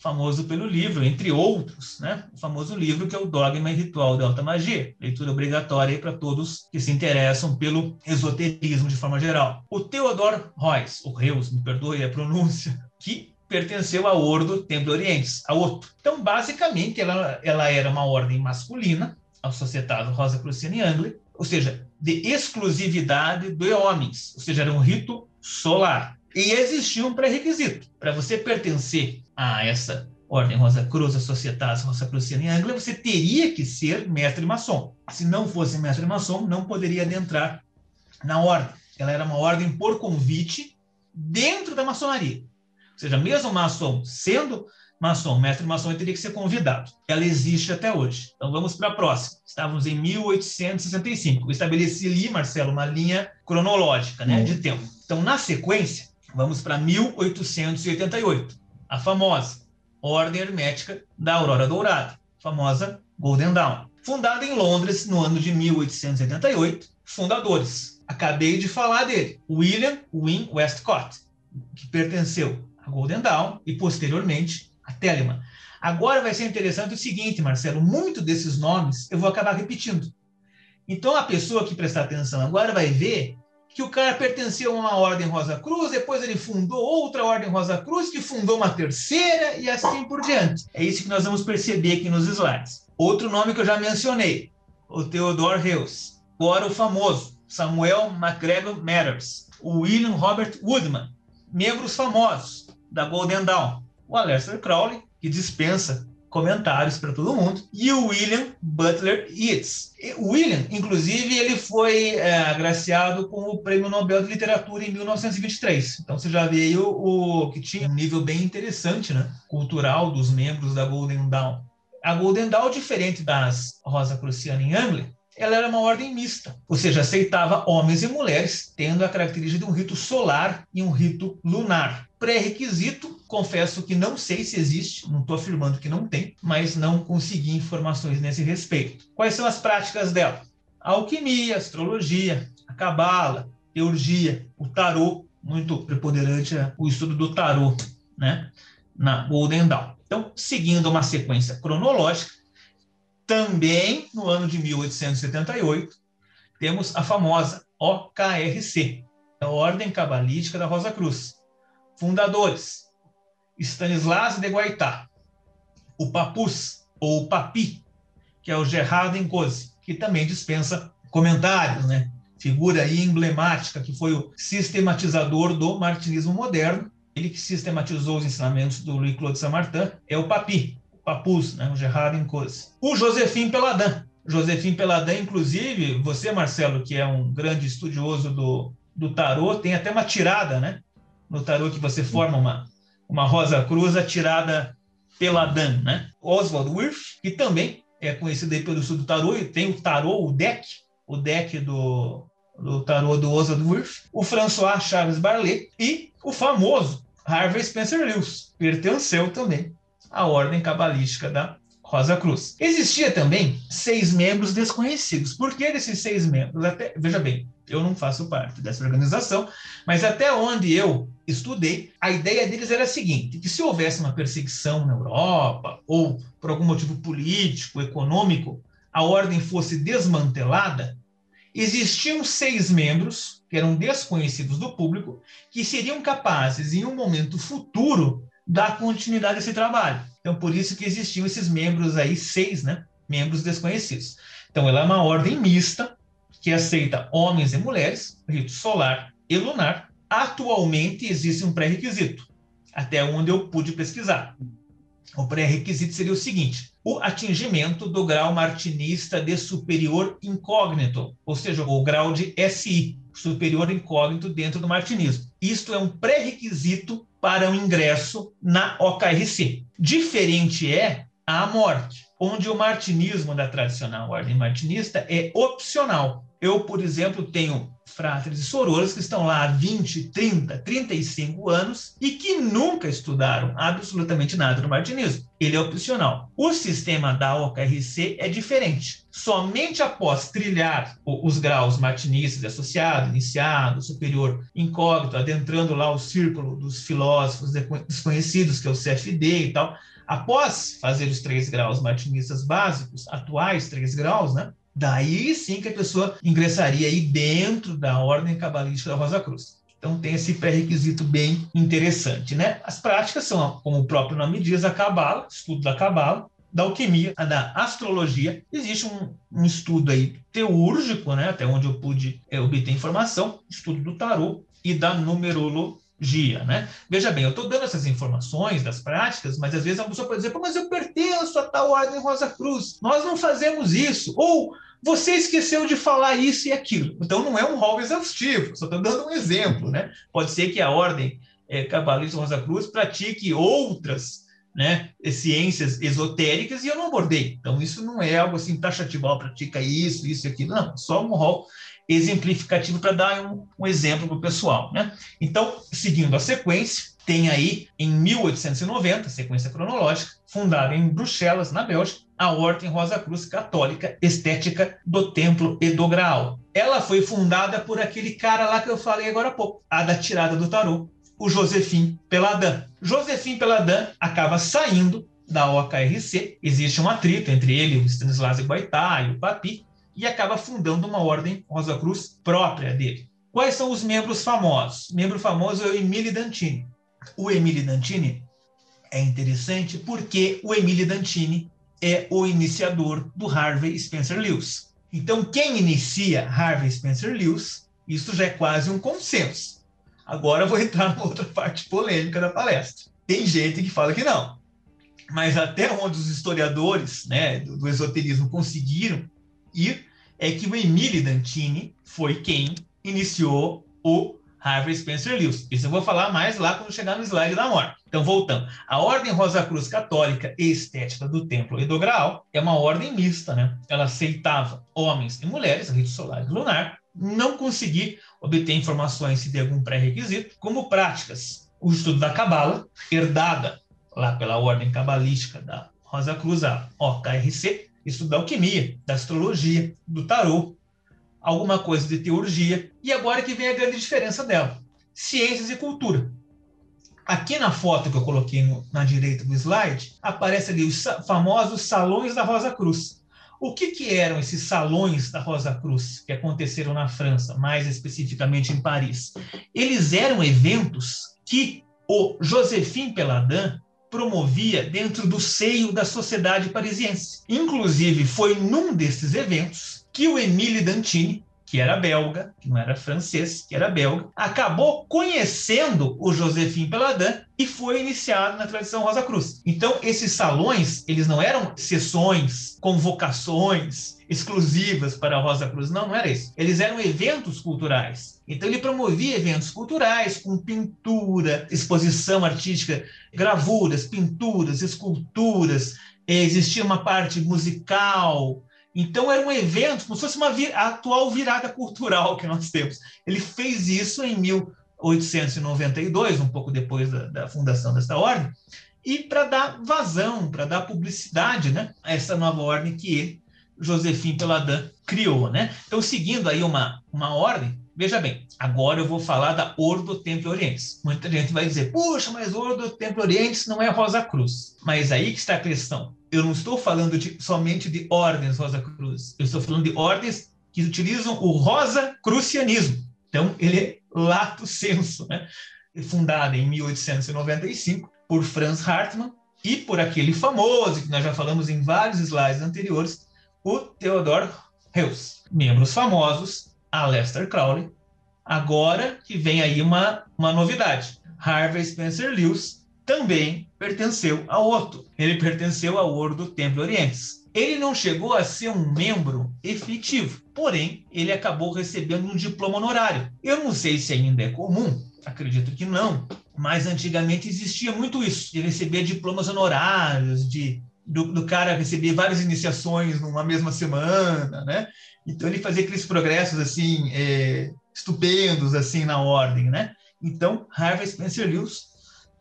famoso pelo livro, entre outros, né? o famoso livro que é o Dogma e Ritual da Alta Magia, leitura obrigatória para todos que se interessam pelo esoterismo de forma geral. O Theodor Reuss, o Reus, me perdoe a pronúncia, que pertenceu à Ordo Templo Orientes, a Otto. Então, basicamente, ela, ela era uma ordem masculina, a Sociedade Rosa Cruciana Anglia, ou seja, de exclusividade de homens, ou seja, era um rito solar. E existia um pré-requisito. Para você pertencer a essa Ordem Rosa Cruz, a Societas Rosa Cruciana em Anglia, você teria que ser mestre maçom. Se não fosse mestre maçom, não poderia adentrar na ordem. Ela era uma ordem por convite dentro da maçonaria. Ou seja, mesmo maçom sendo maçom, mestre maçom, ele teria que ser convidado. Ela existe até hoje. Então vamos para a próxima. Estávamos em 1865. Eu estabeleci ali, Marcelo, uma linha cronológica né, de tempo. Então, na sequência, vamos para 1888 a famosa Ordem Hermética da Aurora Dourada, famosa Golden Dawn. Fundada em Londres no ano de 1888, fundadores. Acabei de falar dele, William Wynne Westcott, que pertenceu à Golden Dawn e posteriormente a Telemann. Agora vai ser interessante o seguinte, Marcelo, muito desses nomes eu vou acabar repetindo. Então a pessoa que prestar atenção agora vai ver que o cara pertenceu a uma ordem Rosa Cruz, depois ele fundou outra ordem Rosa Cruz, que fundou uma terceira e assim por diante. É isso que nós vamos perceber aqui nos slides. Outro nome que eu já mencionei, o Theodore Heuss. Agora o famoso Samuel MacGregor Matters, o William Robert Woodman. Membros famosos da Golden Dawn, o Aleister Crowley, que dispensa comentários para todo mundo, e o William Butler Yeats. O William, inclusive, ele foi é, agraciado com o Prêmio Nobel de Literatura em 1923. Então você já vê aí o, o, que tinha um nível bem interessante, né, cultural dos membros da Golden Dawn. A Golden Dawn, diferente das Rosa Cruciana em Angley, ela era uma ordem mista, ou seja, aceitava homens e mulheres, tendo a característica de um rito solar e um rito lunar. Pré-requisito, confesso que não sei se existe, não estou afirmando que não tem, mas não consegui informações nesse respeito. Quais são as práticas dela? A alquimia, a astrologia, a cabala, teurgia, o tarô, muito preponderante é o estudo do tarô, né, na Golden Dawn. Então, seguindo uma sequência cronológica, também no ano de 1878, temos a famosa OKRC, a Ordem Cabalística da Rosa Cruz. Fundadores: Stanislas de Guaitá, o Papus, ou Papi, que é o Gerard Encose, que também dispensa comentários, né? Figura aí emblemática, que foi o sistematizador do martinismo moderno, ele que sistematizou os ensinamentos do Louis-Claude Saint-Martin, é o Papi, Papus, né, o Gerard Encose. O Josefim Peladan. Josefim Peladan, inclusive, você, Marcelo, que é um grande estudioso do, do tarô, tem até uma tirada, né? No tarô que você forma uma, uma rosa cruz, a tirada Peladan, né? Oswald Wirth, que também é conhecido aí pelo estudo do tarô, e tem o tarô, o deck, o deck do, do tarô do Oswald Wirth, o François Charles Barlet e o famoso Harvey Spencer Lewis, pertenceu também a ordem cabalística da Rosa Cruz. Existia também seis membros desconhecidos. Por que desses seis membros? Até, veja bem, eu não faço parte dessa organização, mas até onde eu estudei, a ideia deles era a seguinte: que se houvesse uma perseguição na Europa, ou por algum motivo político, econômico, a ordem fosse desmantelada, existiam seis membros, que eram desconhecidos do público, que seriam capazes, em um momento futuro, dar continuidade a esse trabalho. Então, por isso que existiam esses membros aí, seis, né? Membros desconhecidos. Então, ela é uma ordem mista que aceita homens e mulheres, rito solar e lunar. Atualmente existe um pré-requisito, até onde eu pude pesquisar. O pré-requisito seria o seguinte: o atingimento do grau martinista de superior incógnito, ou seja, o grau de SI, superior incógnito dentro do martinismo. Isto é um pré-requisito para o ingresso na OKRC. Diferente é a morte, onde o martinismo da tradicional ordem martinista é opcional. Eu, por exemplo, tenho fráteres e sororas que estão lá há 20, 30, 35 anos e que nunca estudaram absolutamente nada do martinismo. Ele é opcional. O sistema da OKRC é diferente. Somente após trilhar os graus martinistas associado, iniciado, superior, incógnito, adentrando lá o círculo dos filósofos desconhecidos, que é o CFD e tal, após fazer os três graus martinistas básicos, atuais três graus, né? Daí sim que a pessoa ingressaria aí dentro da ordem cabalística da Rosa Cruz. Então tem esse pré-requisito bem interessante, né? As práticas são, como o próprio nome diz, a cabala, estudo da cabala, da alquimia, da astrologia. Existe um, um, estudo aí teúrgico, né? Até onde eu pude é, obter informação, estudo do tarô e da numerologia, né? Veja bem, eu estou dando essas informações das práticas, mas às vezes a pessoa pode dizer, mas eu pertenço a tal ordem Rosa Cruz, nós não fazemos isso. Ou você esqueceu de falar isso e aquilo. Então não é um rol exaustivo, só estou dando um exemplo, né? Pode ser que a ordem é, Cabalista Rosa Cruz pratique outras né, ciências esotéricas e eu não abordei. Então isso não é algo assim taxativo, ó, pratica isso, isso e aquilo. Não, só um rol exemplificativo para dar um, um exemplo para o pessoal. Né? Então, seguindo a sequência, tem aí em 1890, sequência cronológica, fundada em Bruxelas, na Bélgica, a Ordem Rosa Cruz Católica Estética do Templo e do Graal. Ela foi fundada por aquele cara lá que eu falei agora há pouco, a da tirada do tarô, o Josefim Peladan. Josefim Peladan acaba saindo da OKRC, existe um atrito entre ele, o Stanislas Guaitá e o Papi, e acaba fundando uma ordem Rosa Cruz própria dele. Quais são os membros famosos? membro famoso é o Emile Dantini. O Emile Dantini é interessante porque o Emile Dantini é o iniciador do Harvey Spencer Lewis. Então, quem inicia Harvey Spencer Lewis Isso já é quase um consenso. Agora vou entrar na outra parte polêmica da palestra. Tem gente que fala que não. Mas até onde os historiadores né, do, do esoterismo conseguiram ir, é que o Emile Dantini foi quem iniciou o Harvey Spencer Lewis. Isso eu vou falar mais lá quando chegar no slide da morte. Então, voltando. A Ordem Rosa Cruz Católica e Estética do Templo e do Graal é uma ordem mista, né? Ela aceitava homens e mulheres, rito solar e lunar, não consegui obter informações se de algum pré-requisito, como práticas. O estudo da Cabala, herdada lá pela ordem cabalística da Rosa Cruz, a OKRC, estudo da alquimia, da astrologia, do tarô, alguma coisa de teurgia, e agora que vem a grande diferença dela: ciências e cultura. Aqui na foto que eu coloquei no, na direita do slide, aparece ali os famosos salões da Rosa Cruz. O que, que eram esses salões da Rosa Cruz que aconteceram na França, mais especificamente em Paris? Eles eram eventos que o Josephine Peladin promovia dentro do seio da sociedade parisiense. Inclusive, foi num desses eventos que o Emile Dantini, que era belga, que não era francês, que era belga, acabou conhecendo o Josephine Peladin e foi iniciado na tradição Rosa Cruz. Então, esses salões, eles não eram sessões, convocações exclusivas para a Rosa Cruz, não, não era isso. Eles eram eventos culturais. Então, ele promovia eventos culturais com pintura, exposição artística, gravuras, pinturas, esculturas, existia uma parte musical, então era um evento, como se fosse uma a atual virada cultural que nós temos. Ele fez isso em 1892, um pouco depois da, da fundação desta ordem, e para dar vazão, para dar publicidade né, a essa nova ordem que ele, Josephine Peladin, criou. Né? Então, seguindo aí uma, uma ordem, veja bem, agora eu vou falar da Ordo Templo Orientes. Muita gente vai dizer, puxa, mas Ordo Templo Orientes não é Rosa Cruz. Mas aí que está a questão eu não estou falando de, somente de ordens Rosa Cruz, eu estou falando de ordens que utilizam o Rosa Crucianismo. Então, ele é lato senso, né? fundada em 1895 por Franz Hartmann e por aquele famoso, que nós já falamos em vários slides anteriores, o Theodor Heuss. Membros famosos, Aleister Crowley. Agora que vem aí uma, uma novidade. Harvey Spencer Lewis também pertenceu a Otto. Ele pertenceu ao Ordo Templo Orientes. Ele não chegou a ser um membro efetivo, porém, ele acabou recebendo um diploma honorário. Eu não sei se ainda é comum, acredito que não, mas antigamente existia muito isso, de receber diplomas honorários, de do, do, cara receber várias iniciações numa mesma semana, né? Então ele fazia aqueles progressos assim é, estupendos assim na ordem, né? Então Harvey Spencer Lewis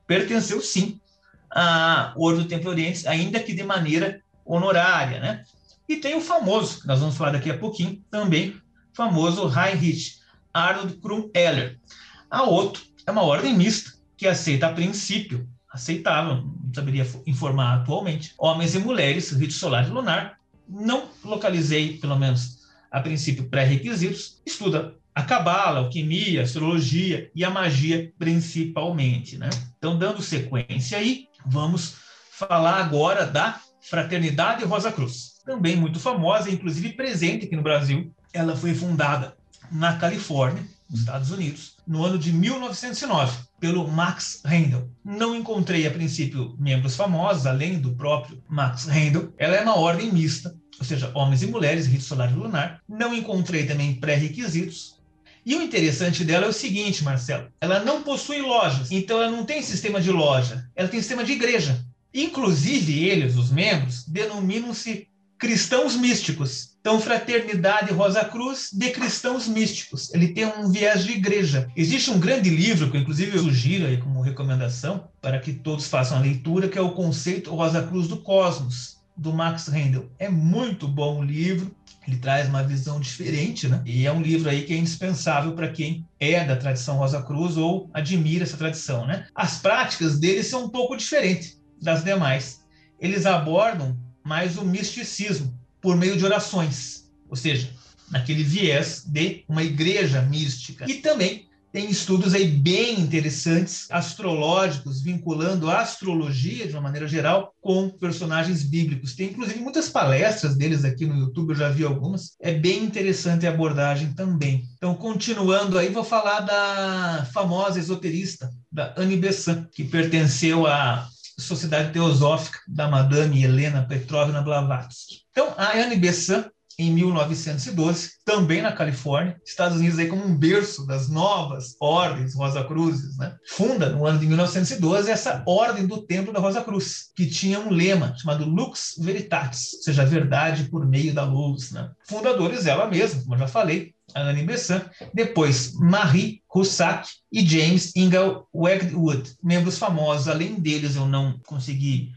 pertenceu sim ao Ordo do Templo Oriente, ainda que de maneira honorária, né? E tem o famoso, que nós vamos falar daqui a pouquinho, também famoso Heinrich Arnold Krum Eller. A outro é uma ordem mista que aceita a princípio, aceitável, não saberia informar atualmente, homens e mulheres, rito solar e lunar. Não localizei, pelo menos a princípio, pré-requisitos, estuda a cabala, alquimia, astrologia e a magia principalmente, né? Então, dando sequência aí, vamos falar agora da Fraternidade Rosa Cruz, também muito famosa, inclusive presente aqui no Brasil. Ela foi fundada na Califórnia, nos Estados Unidos, no ano de 1909, pelo Max Rendel. Não encontrei, a princípio, membros famosos, além do próprio Max Rendel. Ela é uma ordem mista, ou seja, homens e mulheres, rito solar e lunar. Não encontrei também pré-requisitos, e o interessante dela é o seguinte, Marcelo: ela não possui lojas, então ela não tem sistema de loja, ela tem sistema de igreja. Inclusive, eles, os membros, denominam-se cristãos místicos. Então, Fraternidade Rosa Cruz de Cristãos Místicos. Ele tem um viés de igreja. Existe um grande livro que, inclusive, eu sugiro aí como recomendação para que todos façam a leitura, que é o Conceito Rosa Cruz do Cosmos, do Max Rendel. É muito bom o livro ele traz uma visão diferente, né? E é um livro aí que é indispensável para quem é da tradição Rosa Cruz ou admira essa tradição, né? As práticas deles são um pouco diferentes das demais. Eles abordam mais o misticismo por meio de orações, ou seja, naquele viés de uma igreja mística. E também tem estudos aí bem interessantes, astrológicos, vinculando a astrologia, de uma maneira geral, com personagens bíblicos. Tem, inclusive, muitas palestras deles aqui no YouTube, eu já vi algumas. É bem interessante a abordagem também. Então, continuando aí, vou falar da famosa esoterista, da Anne Besant, que pertenceu à Sociedade Teosófica da Madame Helena Petrovna Blavatsky. Então, a Anne Besant em 1912, também na Califórnia, Estados Unidos aí como um berço das novas ordens Rosa Cruzes, né? Funda no ano de 1912 essa ordem do Templo da Rosa Cruz, que tinha um lema chamado Lux Veritatis, ou seja, verdade por meio da luz, né? Fundadores ela mesma, como eu já falei, Anne Besant, depois Marie Roussac e James Ingle Wedgwood, membros famosos, além deles eu não consegui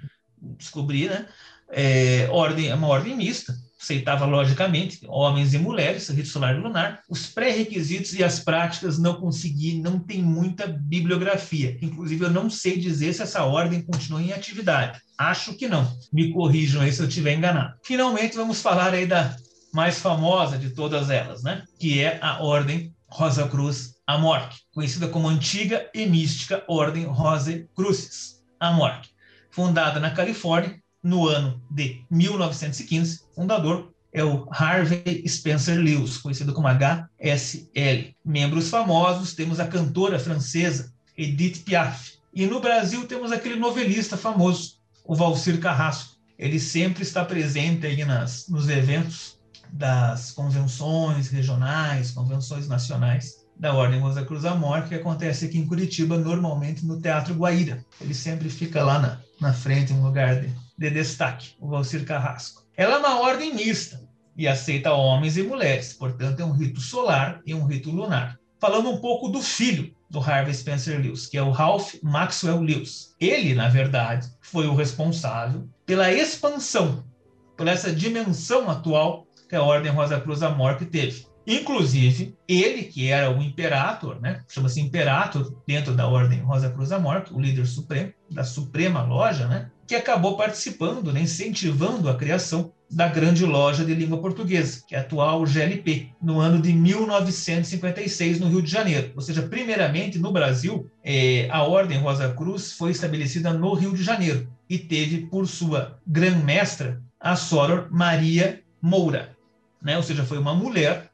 descobrir, né? É, ordem, é uma ordem mista, aceitava logicamente homens e mulheres, rito solar e lunar. Os pré-requisitos e as práticas não consegui, não tem muita bibliografia. Inclusive, eu não sei dizer se essa ordem continua em atividade. Acho que não. Me corrijam aí se eu estiver enganado. Finalmente, vamos falar aí da mais famosa de todas elas, né? Que é a Ordem Rosa Cruz Amorque, conhecida como Antiga e Mística Ordem Rosa Crucis Amorque, fundada na Califórnia no ano de 1915, fundador é o Harvey Spencer Lewis, conhecido como HSL. Membros famosos, temos a cantora francesa Edith Piaf. E no Brasil temos aquele novelista famoso, o Valcir Carrasco. Ele sempre está presente aí nas, nos eventos das convenções regionais, convenções nacionais da Ordem Rosa Cruz Amor, que acontece aqui em Curitiba, normalmente no Teatro Guaíra. Ele sempre fica lá na, na frente, um lugar de, de destaque, o Valcir Carrasco. Ela é uma ordem mista e aceita homens e mulheres, portanto, é um rito solar e um rito lunar. Falando um pouco do filho do Harvey Spencer Lewis, que é o Ralph Maxwell Lewis. Ele, na verdade, foi o responsável pela expansão, por essa dimensão atual que a Ordem Rosa Cruz Amor teve. Inclusive, ele que era o imperator, né, chama-se imperator dentro da Ordem Rosa Cruz Amor, o líder supremo da Suprema Loja, né, que acabou participando, né, incentivando a criação da Grande Loja de Língua Portuguesa, que é a atual GLP, no ano de 1956, no Rio de Janeiro. Ou seja, primeiramente no Brasil, eh, a Ordem Rosa Cruz foi estabelecida no Rio de Janeiro e teve por sua grã-mestra a Soror Maria Moura, né? ou seja, foi uma mulher,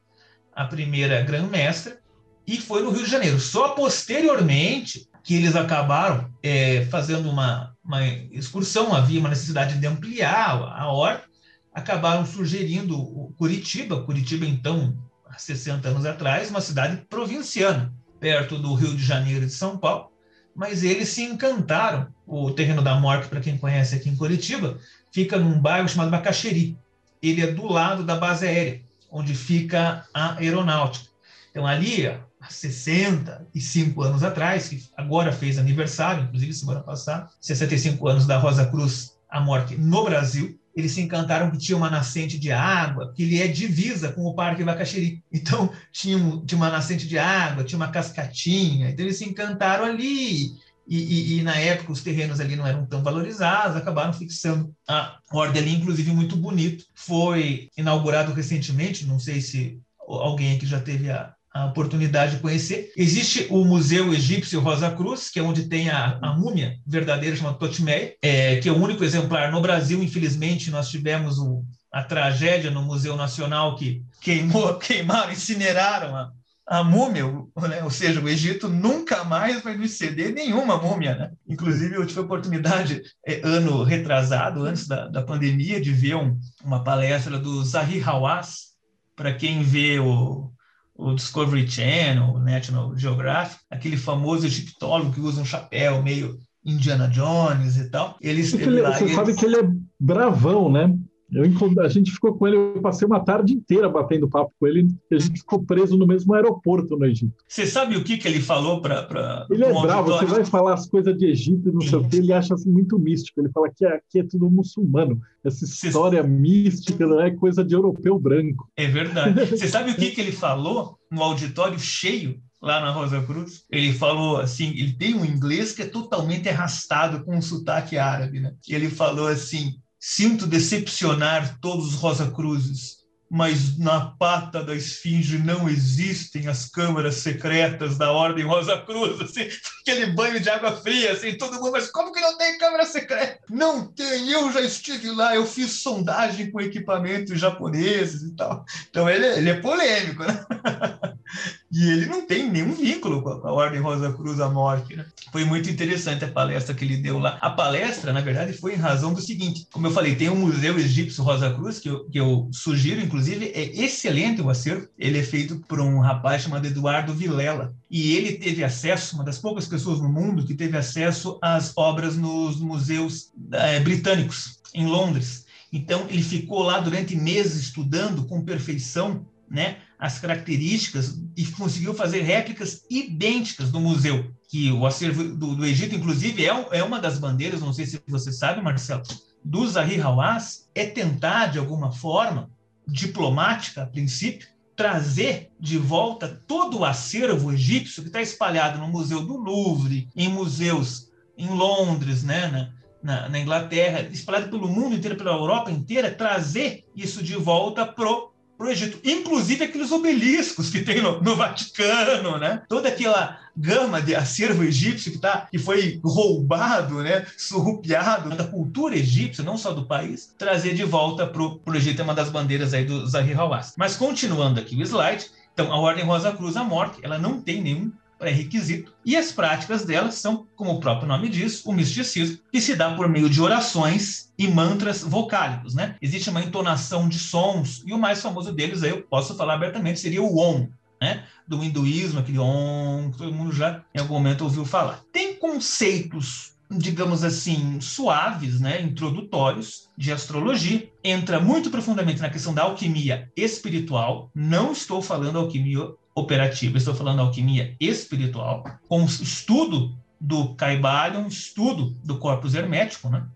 a primeira grã-mestra, e foi no Rio de Janeiro. Só posteriormente que eles acabaram é, fazendo uma, uma excursão, havia uma necessidade de ampliar a horta, acabaram sugerindo o Curitiba, Curitiba então, há 60 anos atrás, uma cidade provinciana, perto do Rio de Janeiro e de São Paulo, mas eles se encantaram. O terreno da morte, para quem conhece aqui em Curitiba, fica num bairro chamado Macaxeri. Ele é do lado da base aérea, onde fica a aeronáutica. Então, ali, há 65 anos atrás, que agora fez aniversário, inclusive semana passada, 65 anos da Rosa Cruz a morte no Brasil, eles se encantaram que tinha uma nascente de água, que ele é divisa com o Parque Bacaxiri. Então, tinha, tinha uma nascente de água, tinha uma cascatinha, então eles se encantaram ali. E, e, e, na época os terrenos ali não eram tão valorizados, acabaram fixando a ordem ali, inclusive muito bonito. Foi inaugurado recentemente, não sei se alguém aqui já teve a, a oportunidade de conhecer. Existe o Museu Egípcio Rosa Cruz, que é onde tem a, a múmia verdadeira chamada Totmei, é, que é o único exemplar no Brasil. Infelizmente, nós tivemos o, a tragédia no Museu Nacional que queimou, queimaram, incineraram a, a múmia, né? ou seja, o Egito nunca mais vai nos ceder nenhuma múmia. Né? Inclusive, eu tive a oportunidade, é, ano retrasado, antes da, da pandemia, de ver um, uma palestra do Zahir Hawass, para quem vê o, o Discovery Channel, o National Geographic, aquele famoso egiptólogo que usa um chapéu meio Indiana Jones e tal. Ele ele, lá, você ele... sabe que ele é bravão, né? Eu, a gente ficou com ele, eu passei uma tarde inteira batendo papo com ele, e a gente ficou preso no mesmo aeroporto no Egito. Você sabe o que, que ele falou para. Ele é bravo, você vai falar as coisas de Egito e não sei o que, ele acha assim, muito místico. Ele fala que aqui é tudo muçulmano. Essa história Cê... mística não é coisa de europeu branco. É verdade. Você sabe o que, que ele falou no auditório cheio lá na Rosa Cruz, ele falou assim, ele tem um inglês que é totalmente arrastado com um sotaque árabe, né? E ele falou assim: Sinto decepcionar todos os Rosa Cruzes, mas na pata da esfinge não existem as câmaras secretas da Ordem Rosa Cruz, assim, aquele banho de água fria, assim, todo mundo, mas como que não tem câmara secreta? Não tem, eu já estive lá, eu fiz sondagem com equipamentos japoneses e tal. Então ele, ele é polêmico, né? e ele não tem nenhum vínculo com a Ordem Rosa Cruz a morte. Né? Foi muito interessante a palestra que ele deu lá. A palestra, na verdade, foi em razão do seguinte: como eu falei, tem um Museu Egípcio Rosa Cruz, que eu, que eu sugiro, inclusive, é excelente o acervo. Ele é feito por um rapaz chamado Eduardo Vilela. E ele teve acesso, uma das poucas pessoas no mundo que teve acesso às obras nos museus é, britânicos, em Londres. Então, ele ficou lá durante meses estudando com perfeição né, as características e conseguiu fazer réplicas idênticas do museu, que o acervo do, do Egito, inclusive, é, é, uma das bandeiras, não sei se você sabe, Marcelo, do Zahi Hawass, é tentar, de alguma forma, diplomática, a princípio, trazer de volta todo o acervo egípcio que está espalhado no Museu do Louvre, em museus em Londres, né, na, na, na Inglaterra, espalhado pelo mundo inteiro, pela Europa inteira, trazer isso de volta pro para o Egito, inclusive aqueles obeliscos que tem no, no, Vaticano, né? Toda aquela gama de acervo egípcio que, tá, que foi roubado, né? surrupiado da cultura egípcia, não só do país, trazer de volta para o Egito é uma das bandeiras aí do Zahir Hawass. Mas continuando aqui o slide, então a Ordem Rosa Cruz a Morte, ela não tem nenhum pré-requisito, e as práticas delas são, como o próprio nome diz, o misticismo, que se dá por meio de orações e mantras vocálicos, né? Existe uma entonação de sons, e o mais famoso deles, aí eu posso falar abertamente, seria o Om, né? Do hinduísmo, aquele Om, que todo mundo já em algum momento ouviu falar. Tem conceitos digamos assim, suaves, né, introdutórios de astrologia, entra muito profundamente na questão da alquimia espiritual. Não estou falando alquimia operativa, estou falando alquimia espiritual, com estudo do Caibalion, estudo do corpus hermético, né?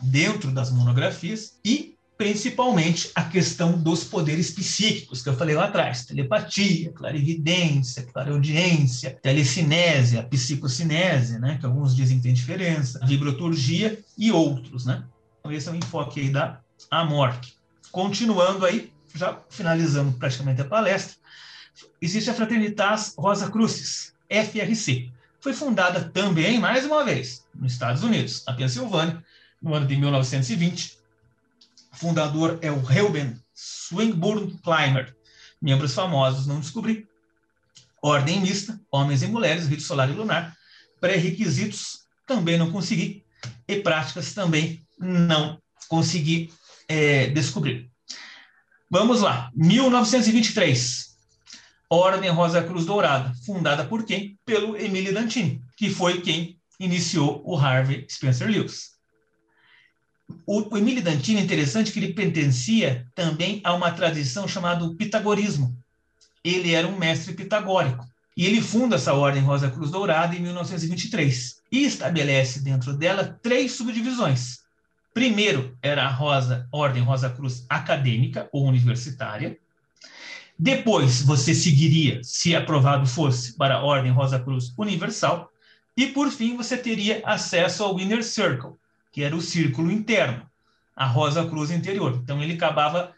dentro das monografias, e principalmente a questão dos poderes psíquicos, que eu falei lá atrás, telepatia, clarividência, clareaudiência, telecinésia, psicocinese, né? que alguns dizem que tem diferença, vibroturgia e outros. Né? Então esse é o enfoque aí da Amorque. Continuando aí, já finalizando praticamente a palestra, existe a Fraternitas Rosa Crucis, FRC. Foi fundada também, mais uma vez, nos Estados Unidos, na Pensilvânia, no ano de 1920. O fundador é o Reuben Swinburne Clymer. Membros famosos não descobri. Ordem mista, homens e mulheres, rito solar e lunar. Pré-requisitos também não consegui. E práticas também não consegui é, descobrir. Vamos lá. 1923. Ordem Rosa Cruz Dourada, fundada por quem? Pelo Emile Dantini, que foi quem iniciou o Harvey Spencer Lewis. O, o Emile Dantini é interessante que ele pertencia também a uma tradição chamada pitagorismo. Ele era um mestre pitagórico. E ele funda essa Ordem Rosa Cruz Dourada em 1923 e estabelece dentro dela três subdivisões. Primeiro era a Rosa, Ordem Rosa Cruz Acadêmica ou Universitária. Depois, você seguiria, se aprovado fosse, para a Ordem Rosa Cruz Universal. E, por fim, você teria acesso ao Inner Circle, que era o círculo interno, a Rosa Cruz interior. Então, ele acabava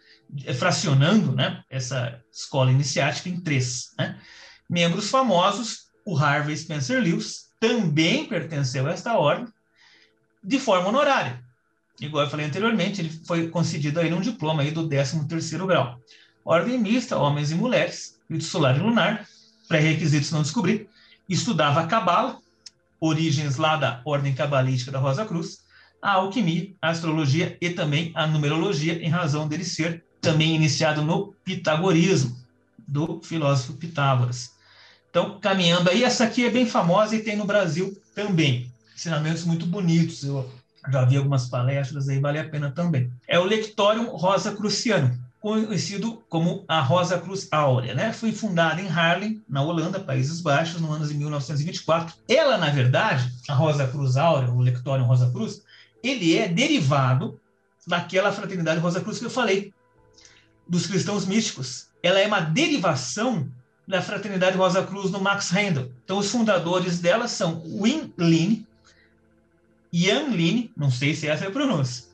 eh, fracionando né, essa escola iniciática em três. Né? Membros famosos, o Harvey Spencer Lewis também pertenceu a esta ordem de forma honorária. Igual eu falei anteriormente, ele foi concedido aí um diploma aí do 13º grau. Ordem mista, homens e mulheres, rito solar e lunar, pré-requisitos não descobri. Estudava a cabala, origens lá da ordem cabalística da Rosa Cruz, a alquimia, a astrologia e também a numerologia, em razão dele ser também iniciado no pitagorismo, do filósofo Pitágoras. Então, caminhando aí, essa aqui é bem famosa e tem no Brasil também. Ensinamentos muito bonitos, eu já vi algumas palestras aí, vale a pena também. É o Lectorium Rosa Cruciano, conhecido como a Rosa Cruz Áurea, né? Foi fundada em Haarlem, na Holanda, Países Baixos, no ano de 1924. Ela, na verdade, a Rosa Cruz Áurea, o Lectorium Rosa Cruz, ele é derivado daquela fraternidade Rosa Cruz que eu falei, dos cristãos místicos. Ela é uma derivação da fraternidade Rosa Cruz no Max Handel. Então, os fundadores dela são Win Lin, Jan Lin, não sei se essa é a pronúncia,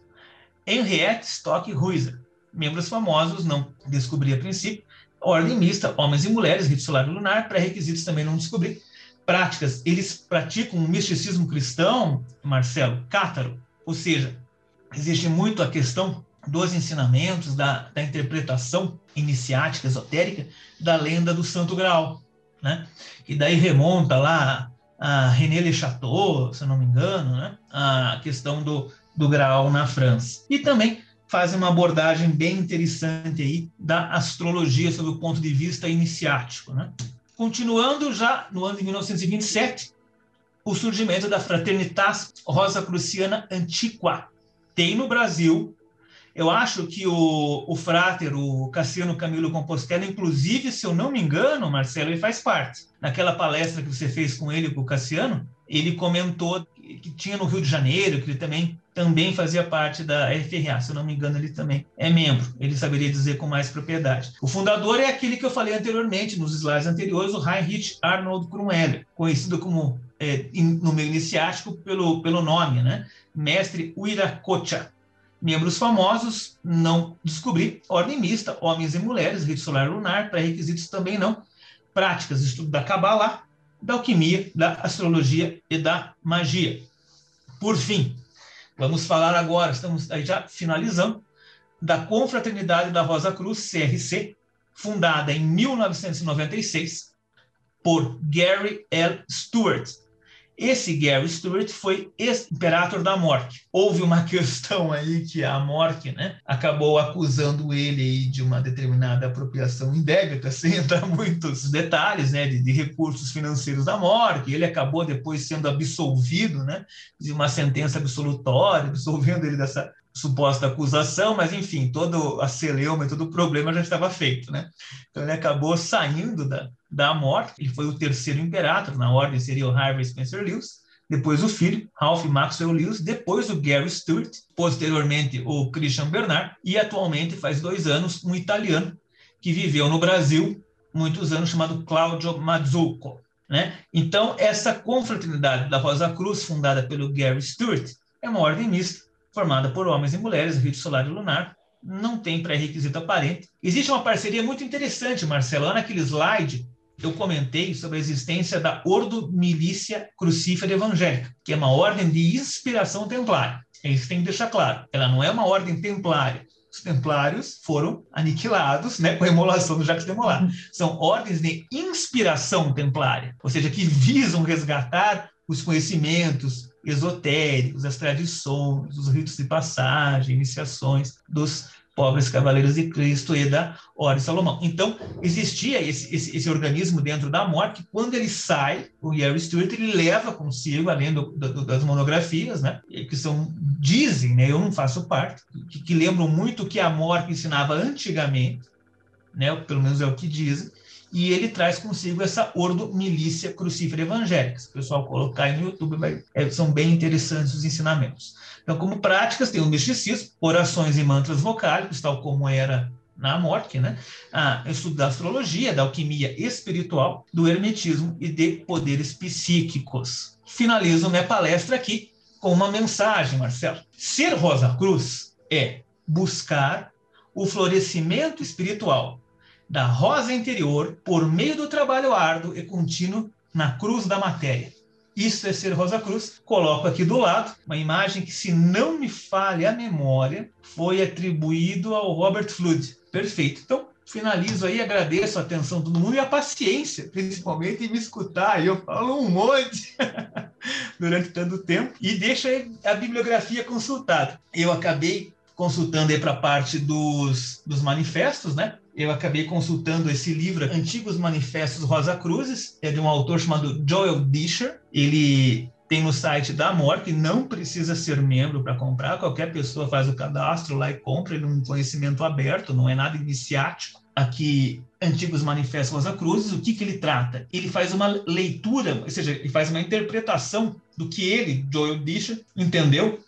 Henriette Stock Ruizer membros famosos, não descobri a princípio. Ordem mista, homens e mulheres, rito solar e lunar, pré-requisitos também não descobri. Práticas, eles praticam um misticismo cristão, Marcelo, cátaro, ou seja, existe muito a questão dos ensinamentos, da, da interpretação iniciática, esotérica, da lenda do Santo Graal, né? E daí remonta lá a René Le Chateau, se eu não me engano, né? A questão do, do Graal na França. E também fazem uma abordagem bem interessante aí da astrologia sob o ponto de vista iniciático, né? Continuando já no ano de 1927, o surgimento da Fraternitas Rosacruciana Antiqua. Tem no Brasil eu acho que o, o Frater, o Cassiano Camilo Compostela, inclusive, se eu não me engano, Marcelo, ele faz parte. Naquela palestra que você fez com ele, com o Cassiano, ele comentou que tinha no Rio de Janeiro, que ele também, também fazia parte da FRA, se eu não me engano, ele também é membro, ele saberia dizer com mais propriedade. O fundador é aquele que eu falei anteriormente, nos slides anteriores, o Heinrich Arnold Krummler, conhecido como, é, no meio iniciático, pelo, pelo nome, né? Mestre Uiracocha Membros famosos, não descobri. Ordem mista, homens e mulheres, rito solar lunar, pré-requisitos também não. Práticas, estudo da Kabbalah, da alquimia, da astrologia e da magia. Por fim, vamos falar agora, estamos aí já finalizando, da Confraternidade da Rosa Cruz, CRC, fundada em 1996 por Gary L. Stewart, esse Gary Stewart foi ex-imperator da Morte. Houve uma questão aí que a Morte né, acabou acusando ele de uma determinada apropriação indébita, sem entrar muitos detalhes né, de, de, recursos financeiros da Morte. Ele acabou depois sendo absolvido né, de uma sentença absolutória, absolvendo ele dessa suposta acusação, mas enfim, todo a celeuma e todo o problema já estava feito, né? Então ele acabou saindo da, da morte, ele foi o terceiro imperator, na ordem seria o Harvey Spencer Lewis, depois o filho, Ralph Maxwell Lewis, depois o Gary Stewart, posteriormente o Christian Bernard, e atualmente faz dois anos um italiano que viveu no Brasil muitos anos, chamado Claudio Mazzucco. Né? Então, essa confraternidade da Rosa Cruz, fundada pelo Gary Stewart, é uma ordem mista, formada por homens e mulheres, rito solar e lunar, não tem pré-requisito aparente. Existe uma parceria muito interessante, Marcelo, naquele slide eu comentei sobre a existência da Ordo Milícia Crucífera Evangélica, que é uma ordem de inspiração templária. Isso tem que deixar claro. Ela não é uma ordem templária. Os templários foram aniquilados né, com a emolação do Jacques de. São ordens de inspiração templária, ou seja, que visam resgatar os conhecimentos, esotéricos, as tradições, os ritos de passagem, iniciações dos pobres cavaleiros de Cristo e da Ordem Salomão. Então, existia esse, esse, esse, organismo dentro da morte, que quando ele sai, o Gary Stewart, ele leva consigo, além do, do, das monografias, né, que são, dizem, né, eu não faço parte, que, que lembram muito o que a morte ensinava antigamente, né, pelo menos é o que dizem, e ele traz consigo essa ordo milícia crucífera evangélica. Se o pessoal colocar aí no YouTube, vai, é, são bem interessantes os ensinamentos. Então, como práticas, tem o misticismo, orações e mantras vocálicos, tal como era na morte, né? Ah, estudo da astrologia, da alquimia espiritual, do hermetismo e de poderes psíquicos. Finalizo minha palestra aqui com uma mensagem, Marcelo. Ser Rosa Cruz é buscar o florescimento espiritual da rosa interior por meio do trabalho árduo e contínuo na cruz da matéria. Isso é ser Rosa Cruz. Coloco aqui do lado uma imagem que, se não me falha a memória, foi atribuído ao Robert Flood. Perfeito. Então, finalizo aí, agradeço a atenção de todo mundo e a paciência, principalmente, em me escutar. Eu falo um monte durante tanto tempo e deixo a bibliografia consultada. Eu acabei consultando aí para a parte dos, dos manifestos, né? Eu acabei consultando esse livro, Antigos Manifestos Rosa Cruzes, é de um autor chamado Joel Disher. Ele tem no site da Amor, que não precisa ser membro para comprar, qualquer pessoa faz o cadastro lá e compra, ele é um conhecimento aberto, não é nada iniciático. Aqui, Antigos Manifestos Rosa Cruzes, o que, que ele trata? Ele faz uma leitura, ou seja, ele faz uma interpretação do que ele, Joel Disher, entendeu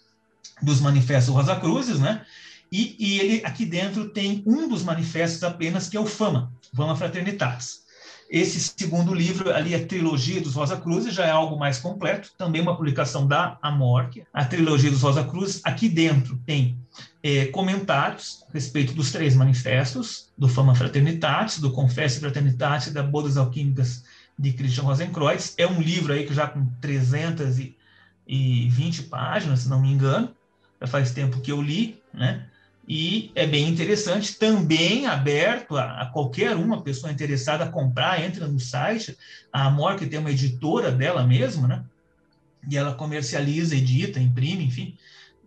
dos Manifestos Rosa Cruzes, né? E, e, ele aqui dentro tem um dos manifestos apenas, que é o Fama, Fama Fraternitatis. Esse segundo livro, ali, a trilogia dos Rosa Cruzes, já é algo mais completo, também uma publicação da Amorque. A trilogia dos Rosa Cruzes, aqui dentro tem é, comentários a respeito dos três manifestos, do Fama Fraternitatis, do Confesse Fraternitatis e da Bodas Alquímicas de Christian Rosenkreuz. É um livro aí que já com 320 páginas, se não me engano, já faz tempo que eu li, né? E é bem interessante, também aberto a, a qualquer uma pessoa interessada a comprar, entra no site, a Amor que tem uma editora dela mesma, né? E ela comercializa, edita, imprime, enfim,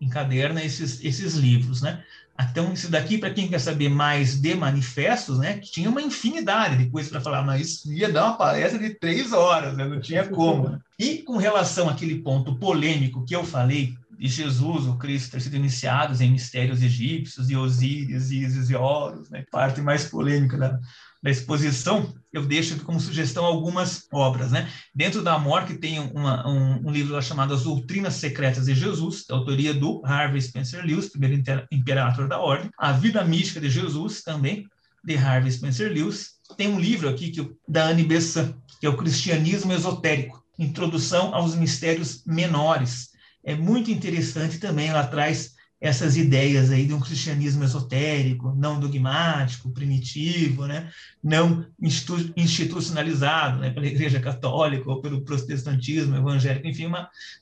encaderna esses, esses livros, né? Então, isso daqui, para quem quer saber mais de manifestos, né, que tinha uma infinidade de coisas para falar, mas isso ia dar uma palestra de três horas, né, não tinha como. E com relação àquele ponto polêmico que eu falei, de Jesus, o Cristo, ter sido iniciados em mistérios egípcios, e Osíris, Isis e Horus, né, parte mais polêmica da, da exposição, eu deixo como sugestão algumas obras. Né? Dentro da Amor, tem uma, um, um, livro chamado As Doutrinas Secretas de Jesus, da autoria do Harvey Spencer Lewis, primeiro imperator da ordem. A Vida Mística de Jesus, também, de Harvey Spencer Lewis. Tem um livro aqui que, da Anne Besant, que é o Cristianismo Esotérico, Introdução aos Mistérios Menores. É muito interessante também, ela traz essas ideias aí de um cristianismo esotérico, não dogmático, primitivo, né? não institu institucionalizado né? pela Igreja Católica ou pelo protestantismo evangélico, enfim,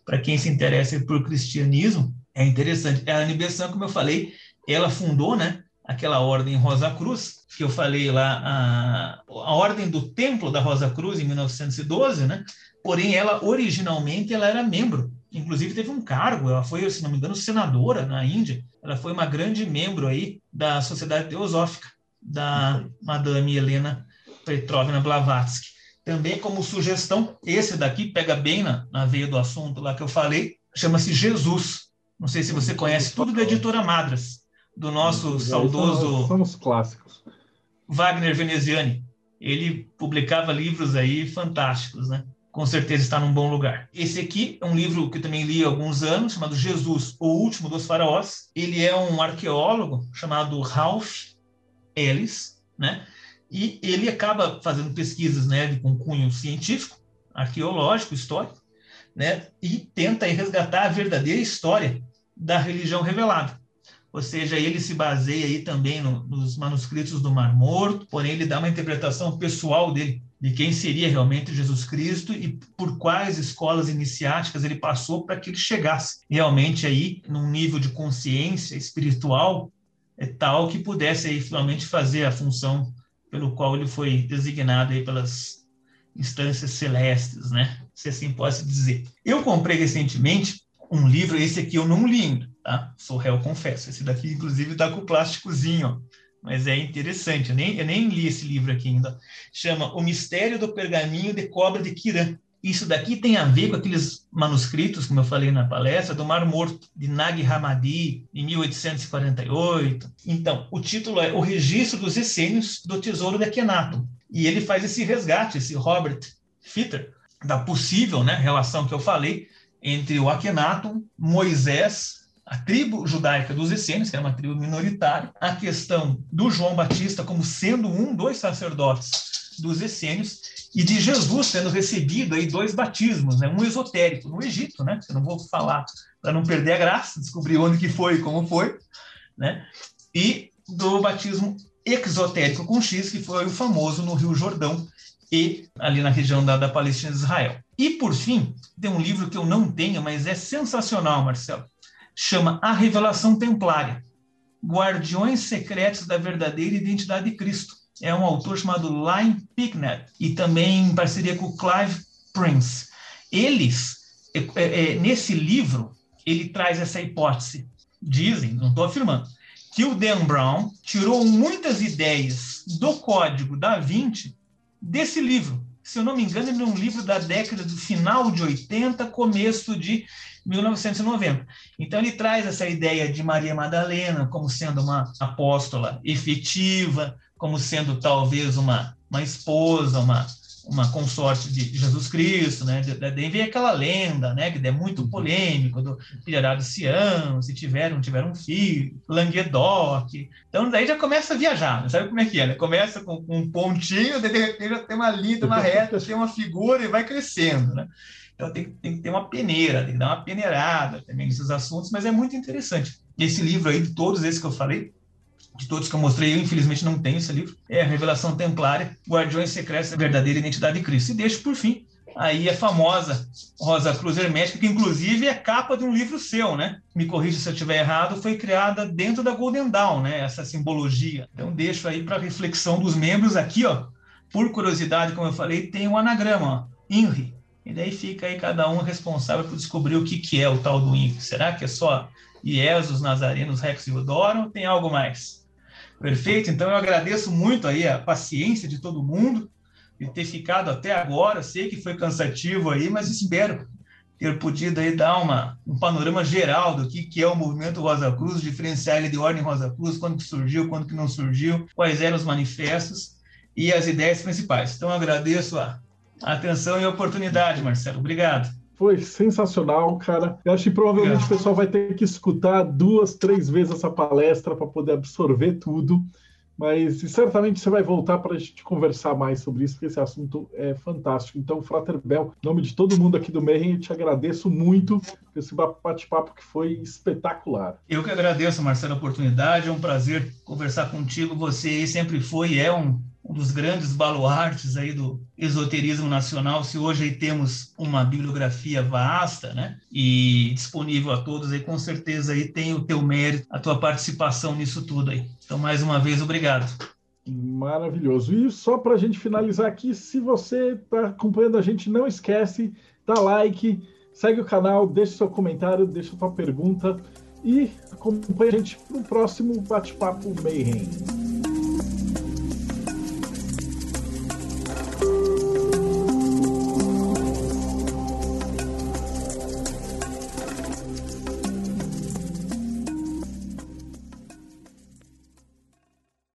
para quem se interessa por cristianismo, é interessante. A Bessan, como eu falei, ela fundou né, aquela ordem Rosa Cruz, que eu falei lá, a, a ordem do Templo da Rosa Cruz, em 1912, né? porém ela originalmente ela era membro inclusive teve um cargo, ela foi, se não me engano, senadora na Índia, ela foi uma grande membro aí da Sociedade Teosófica, da Madame Helena Petrovna Blavatsky. Também como sugestão, esse daqui pega bem na, na veia do assunto lá que eu falei, chama-se Jesus. Não sei se você conhece, tudo da editora Madras, do nosso saudoso... São os clássicos. Wagner Veneziani. Ele publicava livros aí fantásticos, né? Com certeza está num bom lugar. Esse aqui é um livro que eu também li há alguns anos, chamado Jesus, o Último dos Faraós. Ele é um arqueólogo chamado Ralph Ellis, né? E ele acaba fazendo pesquisas, né, com cunho científico, arqueológico, histórico, né? E tenta resgatar a verdadeira história da religião revelada. Ou seja, ele se baseia aí também no, nos manuscritos do Mar Morto, porém ele dá uma interpretação pessoal dele de quem seria realmente Jesus Cristo e por quais escolas iniciáticas ele passou para que ele chegasse realmente aí num nível de consciência espiritual é tal que pudesse aí finalmente fazer a função pelo qual ele foi designado aí pelas instâncias celestes, né? Se assim posso dizer. Eu comprei recentemente um livro, esse aqui eu não li tá? Sou réu, confesso. Esse daqui, inclusive, está com o plásticozinho, ó mas é interessante. Eu nem, eu nem li esse livro aqui ainda. Chama O Mistério do Pergaminho de Cobra de Quirã. Isso daqui tem a ver com aqueles manuscritos, como eu falei na palestra, do Mar Morto, de Nag Hammadi, em 1848. Então, o título é O Registro dos Essênios do Tesouro de Akhenaton. E ele faz esse resgate, esse Robert Fitter, da possível né, relação que eu falei entre o Akhenaton, Moisés a tribo judaica dos essênios, que era uma tribo minoritária, a questão do João Batista como sendo um dos sacerdotes dos essênios e de Jesus tendo recebido aí dois batismos, né? um esotérico no Egito, né? Eu não vou falar para não perder a graça, descobrir onde que foi e como foi, né? E do batismo exotérico com X, que foi o famoso no Rio Jordão e ali na região da, da Palestina de Israel. E por fim, tem um livro que eu não tenho, mas é sensacional, Marcelo chama A Revelação Templária, Guardiões Secretos da Verdadeira Identidade de Cristo. É um autor chamado Lyle Picknett e também em parceria com Clive Prince. Eles, é, é, é, nesse livro, ele traz essa hipótese. Dizem, não estou afirmando, que o Dan Brown tirou muitas ideias do código da Vinci desse livro. Se eu não me engano, ele é um livro da década do final de 80, começo de 1990. Então, ele traz essa ideia de Maria Madalena como sendo uma apóstola efetiva, como sendo talvez uma, uma esposa, uma, uma consorte de Jesus Cristo, né? Daí vem aquela lenda, né? Que é muito uhum. polêmico, do pilharado de Sião, se tiveram, tiveram um filho, Languedoc. Então daí já começa a viajar, né? sabe como é que é, né? Começa com, com um pontinho, de repente já tem uma linha, uma reta, tem uma figura e vai crescendo, né? Então tem, tem que ter uma peneira, tem que dar uma peneirada também nesses assuntos, mas é muito interessante. Esse livro aí, de todos esses que eu falei, de todos que eu mostrei, eu infelizmente não tenho esse livro, é a Revelação Templária, Guardiões Secretos da Verdadeira Identidade de Cristo. E deixo por fim aí a famosa Rosa Cruz Hermética, que inclusive é capa de um livro seu, né? Me corrija se eu estiver errado, foi criada dentro da Golden Dawn, né? Essa simbologia. Então deixo aí para reflexão dos membros aqui, ó. Por curiosidade, como eu falei, tem um anagrama, ó, INRI. E daí fica aí cada um responsável por descobrir o que, que é o tal do INRI. Será que é só IESOS, Nazarenos, Rex e Odoro ou tem algo mais? Perfeito? Então eu agradeço muito aí a paciência de todo mundo de ter ficado até agora. Sei que foi cansativo aí, mas espero ter podido aí dar uma, um panorama geral do que, que é o movimento Rosa Cruz, diferenciar ele de ordem Rosa Cruz, quando que surgiu, quando que não surgiu, quais eram os manifestos e as ideias principais. Então, agradeço a atenção e oportunidade, Marcelo. Obrigado. Foi sensacional, cara. Eu acho que provavelmente o pessoal vai ter que escutar duas, três vezes essa palestra para poder absorver tudo. Mas certamente você vai voltar para a gente conversar mais sobre isso, porque esse assunto é fantástico. Então, Frater Bel, em nome de todo mundo aqui do Mayhem, eu te agradeço muito por esse bate-papo que foi espetacular. Eu que agradeço, Marcelo, a oportunidade. É um prazer conversar contigo. Você sempre foi e é um um dos grandes baluartes aí do esoterismo nacional, se hoje aí temos uma bibliografia vasta, né, e disponível a todos aí, com certeza aí tem o teu mérito, a tua participação nisso tudo aí. Então, mais uma vez, obrigado. Maravilhoso. E só para a gente finalizar aqui, se você está acompanhando a gente, não esquece, dá like, segue o canal, deixa seu comentário, deixa sua pergunta e acompanha a gente no próximo Bate-Papo Mayhem.